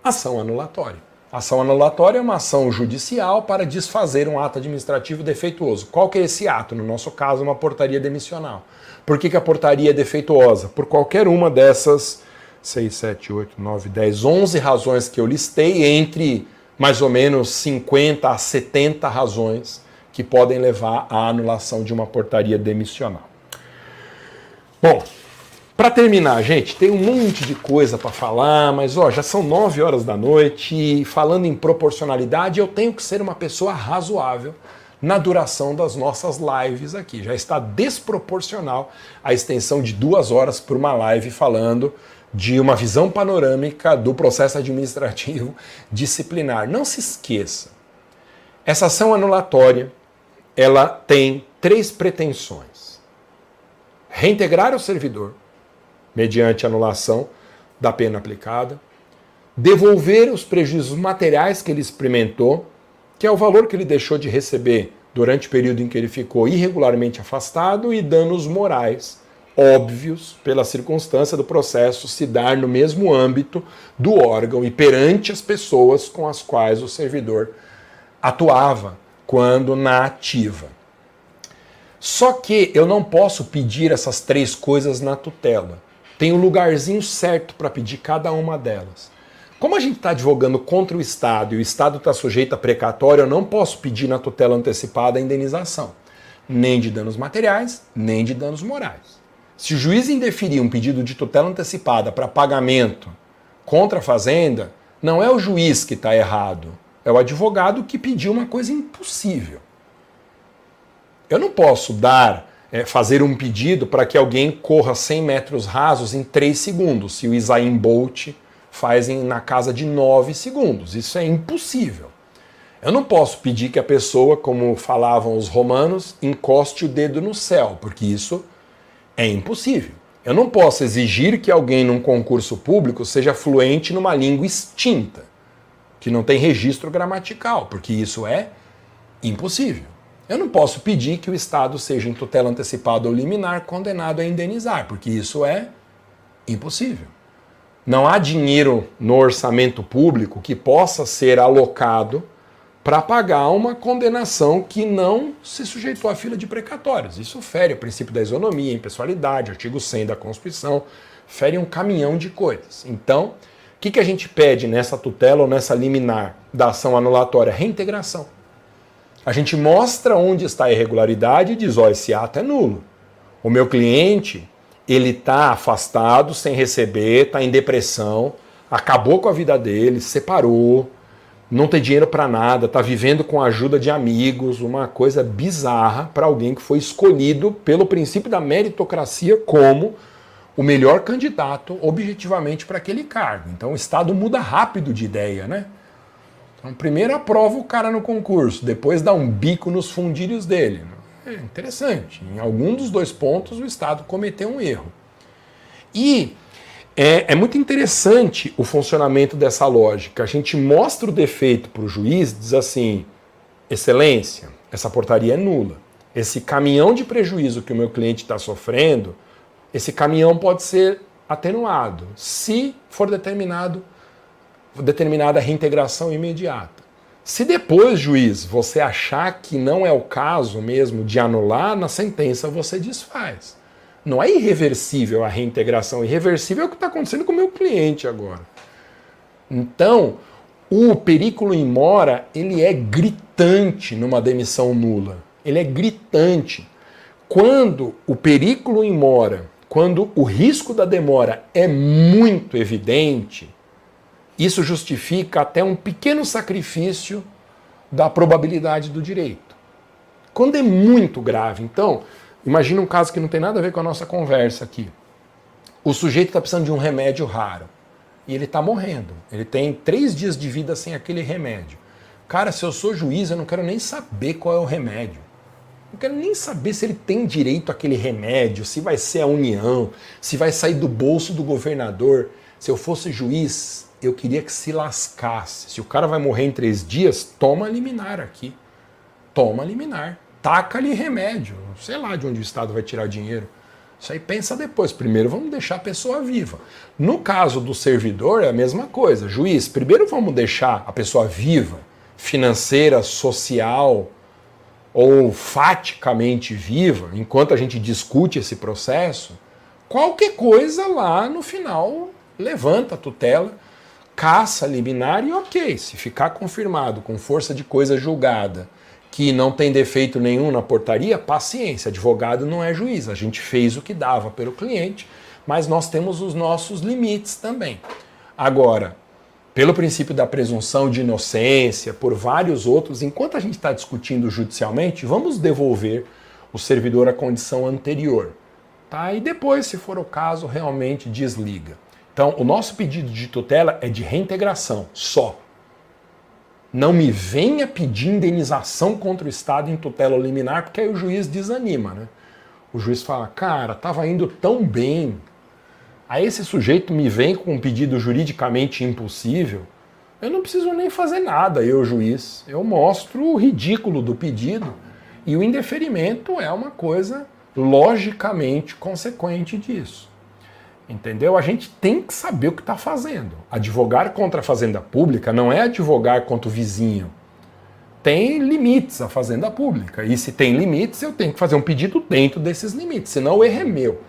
Ação anulatória. Ação anulatória é uma ação judicial para desfazer um ato administrativo defeituoso. Qual que é esse ato? No nosso caso, uma portaria demissional. Por que, que a portaria é defeituosa? Por qualquer uma dessas 6, 7, 8, 9, 10, 11 razões que eu listei, entre mais ou menos 50 a 70 razões que podem levar à anulação de uma portaria demissional. Bom, para terminar, gente, tem um monte de coisa para falar, mas ó, já são 9 horas da noite e falando em proporcionalidade, eu tenho que ser uma pessoa razoável na duração das nossas lives aqui. Já está desproporcional a extensão de duas horas por uma live falando de uma visão panorâmica do processo administrativo disciplinar. Não se esqueça, essa ação anulatória ela tem três pretensões: reintegrar o servidor mediante anulação da pena aplicada, devolver os prejuízos materiais que ele experimentou que é o valor que ele deixou de receber durante o período em que ele ficou irregularmente afastado, e danos morais óbvios pela circunstância do processo se dar no mesmo âmbito do órgão e perante as pessoas com as quais o servidor atuava quando na ativa. Só que eu não posso pedir essas três coisas na tutela. Tem um lugarzinho certo para pedir cada uma delas. Como a gente está advogando contra o Estado e o Estado está sujeito a precatório, eu não posso pedir na tutela antecipada a indenização, nem de danos materiais, nem de danos morais. Se o juiz indeferir um pedido de tutela antecipada para pagamento contra a fazenda, não é o juiz que está errado, é o advogado que pediu uma coisa impossível. Eu não posso dar, é, fazer um pedido para que alguém corra 100 metros rasos em 3 segundos, se o Isaim Bolt fazem na casa de 9 segundos. Isso é impossível. Eu não posso pedir que a pessoa, como falavam os romanos, encoste o dedo no céu, porque isso é impossível. Eu não posso exigir que alguém num concurso público seja fluente numa língua extinta, que não tem registro gramatical, porque isso é impossível. Eu não posso pedir que o Estado seja em tutela antecipada ou liminar condenado a indenizar, porque isso é impossível. Não há dinheiro no orçamento público que possa ser alocado para pagar uma condenação que não se sujeitou à fila de precatórios. Isso fere o princípio da isonomia, impessoalidade, artigo 100 da Constituição, fere um caminhão de coisas. Então, o que, que a gente pede nessa tutela ou nessa liminar da ação anulatória? Reintegração. A gente mostra onde está a irregularidade e diz: ó, esse ato é nulo. O meu cliente ele está afastado, sem receber, está em depressão, acabou com a vida dele, separou, não ter dinheiro para nada, tá vivendo com a ajuda de amigos, uma coisa bizarra para alguém que foi escolhido pelo princípio da meritocracia como o melhor candidato objetivamente para aquele cargo. Então o Estado muda rápido de ideia, né? Então, primeiro aprova o cara no concurso, depois dá um bico nos fundilhos dele. É interessante. Em algum dos dois pontos, o Estado cometeu um erro. E é, é, muito interessante o funcionamento dessa lógica. A gente mostra o defeito para o juiz, diz assim: excelência, essa portaria é nula. Esse caminhão de prejuízo que o meu cliente está sofrendo, esse caminhão pode ser atenuado se for determinado determinada reintegração imediata. Se depois, juiz, você achar que não é o caso mesmo de anular, na sentença você desfaz. Não é irreversível a reintegração, irreversível é o que está acontecendo com o meu cliente agora. Então, o perículo em mora, ele é gritante numa demissão nula. Ele é gritante. Quando o perículo em mora, quando o risco da demora é muito evidente, isso justifica até um pequeno sacrifício da probabilidade do direito. Quando é muito grave, então, imagina um caso que não tem nada a ver com a nossa conversa aqui. O sujeito está precisando de um remédio raro e ele está morrendo. Ele tem três dias de vida sem aquele remédio. Cara, se eu sou juiz, eu não quero nem saber qual é o remédio. Não quero nem saber se ele tem direito àquele remédio, se vai ser a União, se vai sair do bolso do governador. Se eu fosse juiz, eu queria que se lascasse. Se o cara vai morrer em três dias, toma liminar aqui. Toma liminar. Taca-lhe remédio. Sei lá de onde o Estado vai tirar dinheiro. Isso aí pensa depois. Primeiro vamos deixar a pessoa viva. No caso do servidor é a mesma coisa. Juiz, primeiro vamos deixar a pessoa viva, financeira, social ou faticamente viva, enquanto a gente discute esse processo. Qualquer coisa lá no final levanta a tutela caça liminar e ok, se ficar confirmado com força de coisa julgada que não tem defeito nenhum na portaria, paciência, advogado não é juiz, a gente fez o que dava pelo cliente, mas nós temos os nossos limites também. Agora, pelo princípio da presunção de inocência, por vários outros, enquanto a gente está discutindo judicialmente, vamos devolver o servidor à condição anterior. Tá? E depois, se for o caso, realmente desliga. Então, o nosso pedido de tutela é de reintegração, só. Não me venha pedir indenização contra o Estado em tutela liminar, porque aí o juiz desanima, né? O juiz fala, cara, estava indo tão bem. Aí esse sujeito me vem com um pedido juridicamente impossível. Eu não preciso nem fazer nada, eu, juiz. Eu mostro o ridículo do pedido. E o indeferimento é uma coisa logicamente consequente disso. Entendeu? A gente tem que saber o que está fazendo. Advogar contra a fazenda pública não é advogar contra o vizinho. Tem limites a fazenda pública. E se tem limites, eu tenho que fazer um pedido dentro desses limites, senão o erro é meu.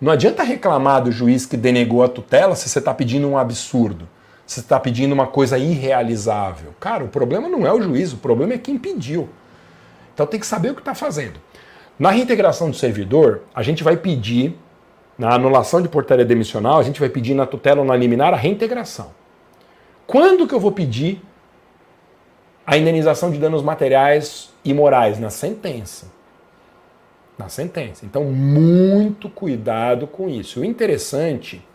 Não adianta reclamar do juiz que denegou a tutela se você está pedindo um absurdo, se você está pedindo uma coisa irrealizável. Cara, o problema não é o juiz, o problema é quem pediu. Então tem que saber o que está fazendo. Na reintegração do servidor, a gente vai pedir na anulação de portaria demissional, a gente vai pedir na tutela ou na liminar a reintegração. Quando que eu vou pedir a indenização de danos materiais e morais? Na sentença. Na sentença. Então, muito cuidado com isso. O interessante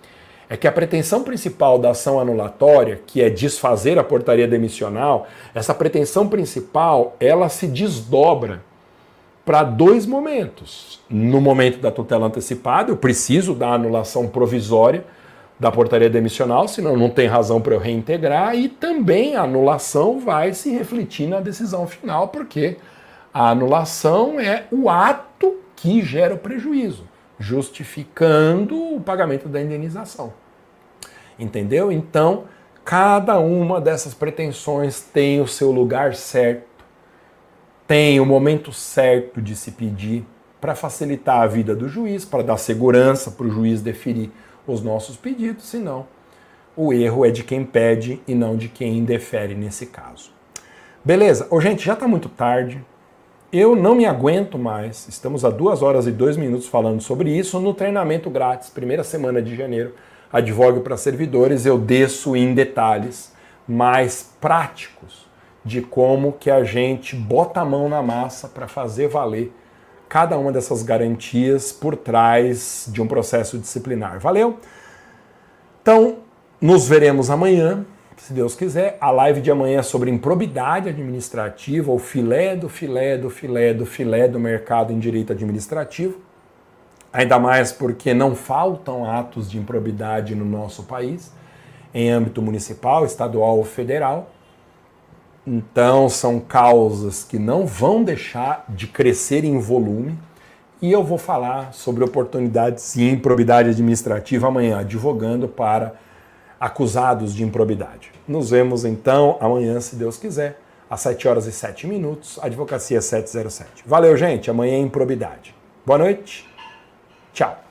é que a pretensão principal da ação anulatória, que é desfazer a portaria demissional, essa pretensão principal, ela se desdobra para dois momentos. No momento da tutela antecipada, eu preciso da anulação provisória da portaria demissional, senão não tem razão para eu reintegrar, e também a anulação vai se refletir na decisão final, porque a anulação é o ato que gera o prejuízo, justificando o pagamento da indenização. Entendeu? Então, cada uma dessas pretensões tem o seu lugar certo tem o momento certo de se pedir para facilitar a vida do juiz, para dar segurança para o juiz deferir os nossos pedidos, senão o erro é de quem pede e não de quem indefere nesse caso. Beleza? Ô, gente, já está muito tarde. Eu não me aguento mais. Estamos a duas horas e dois minutos falando sobre isso no treinamento grátis, primeira semana de janeiro. Advogue para servidores, eu desço em detalhes mais práticos de como que a gente bota a mão na massa para fazer valer cada uma dessas garantias por trás de um processo disciplinar. Valeu? Então, nos veremos amanhã, se Deus quiser. A live de amanhã é sobre improbidade administrativa, o filé do filé do filé do filé do mercado em direito administrativo. Ainda mais porque não faltam atos de improbidade no nosso país, em âmbito municipal, estadual ou federal. Então, são causas que não vão deixar de crescer em volume. E eu vou falar sobre oportunidades e improbidade administrativa amanhã, advogando para acusados de improbidade. Nos vemos então amanhã, se Deus quiser, às 7 horas e 7 minutos, Advocacia 707. Valeu, gente. Amanhã é improbidade. Boa noite. Tchau.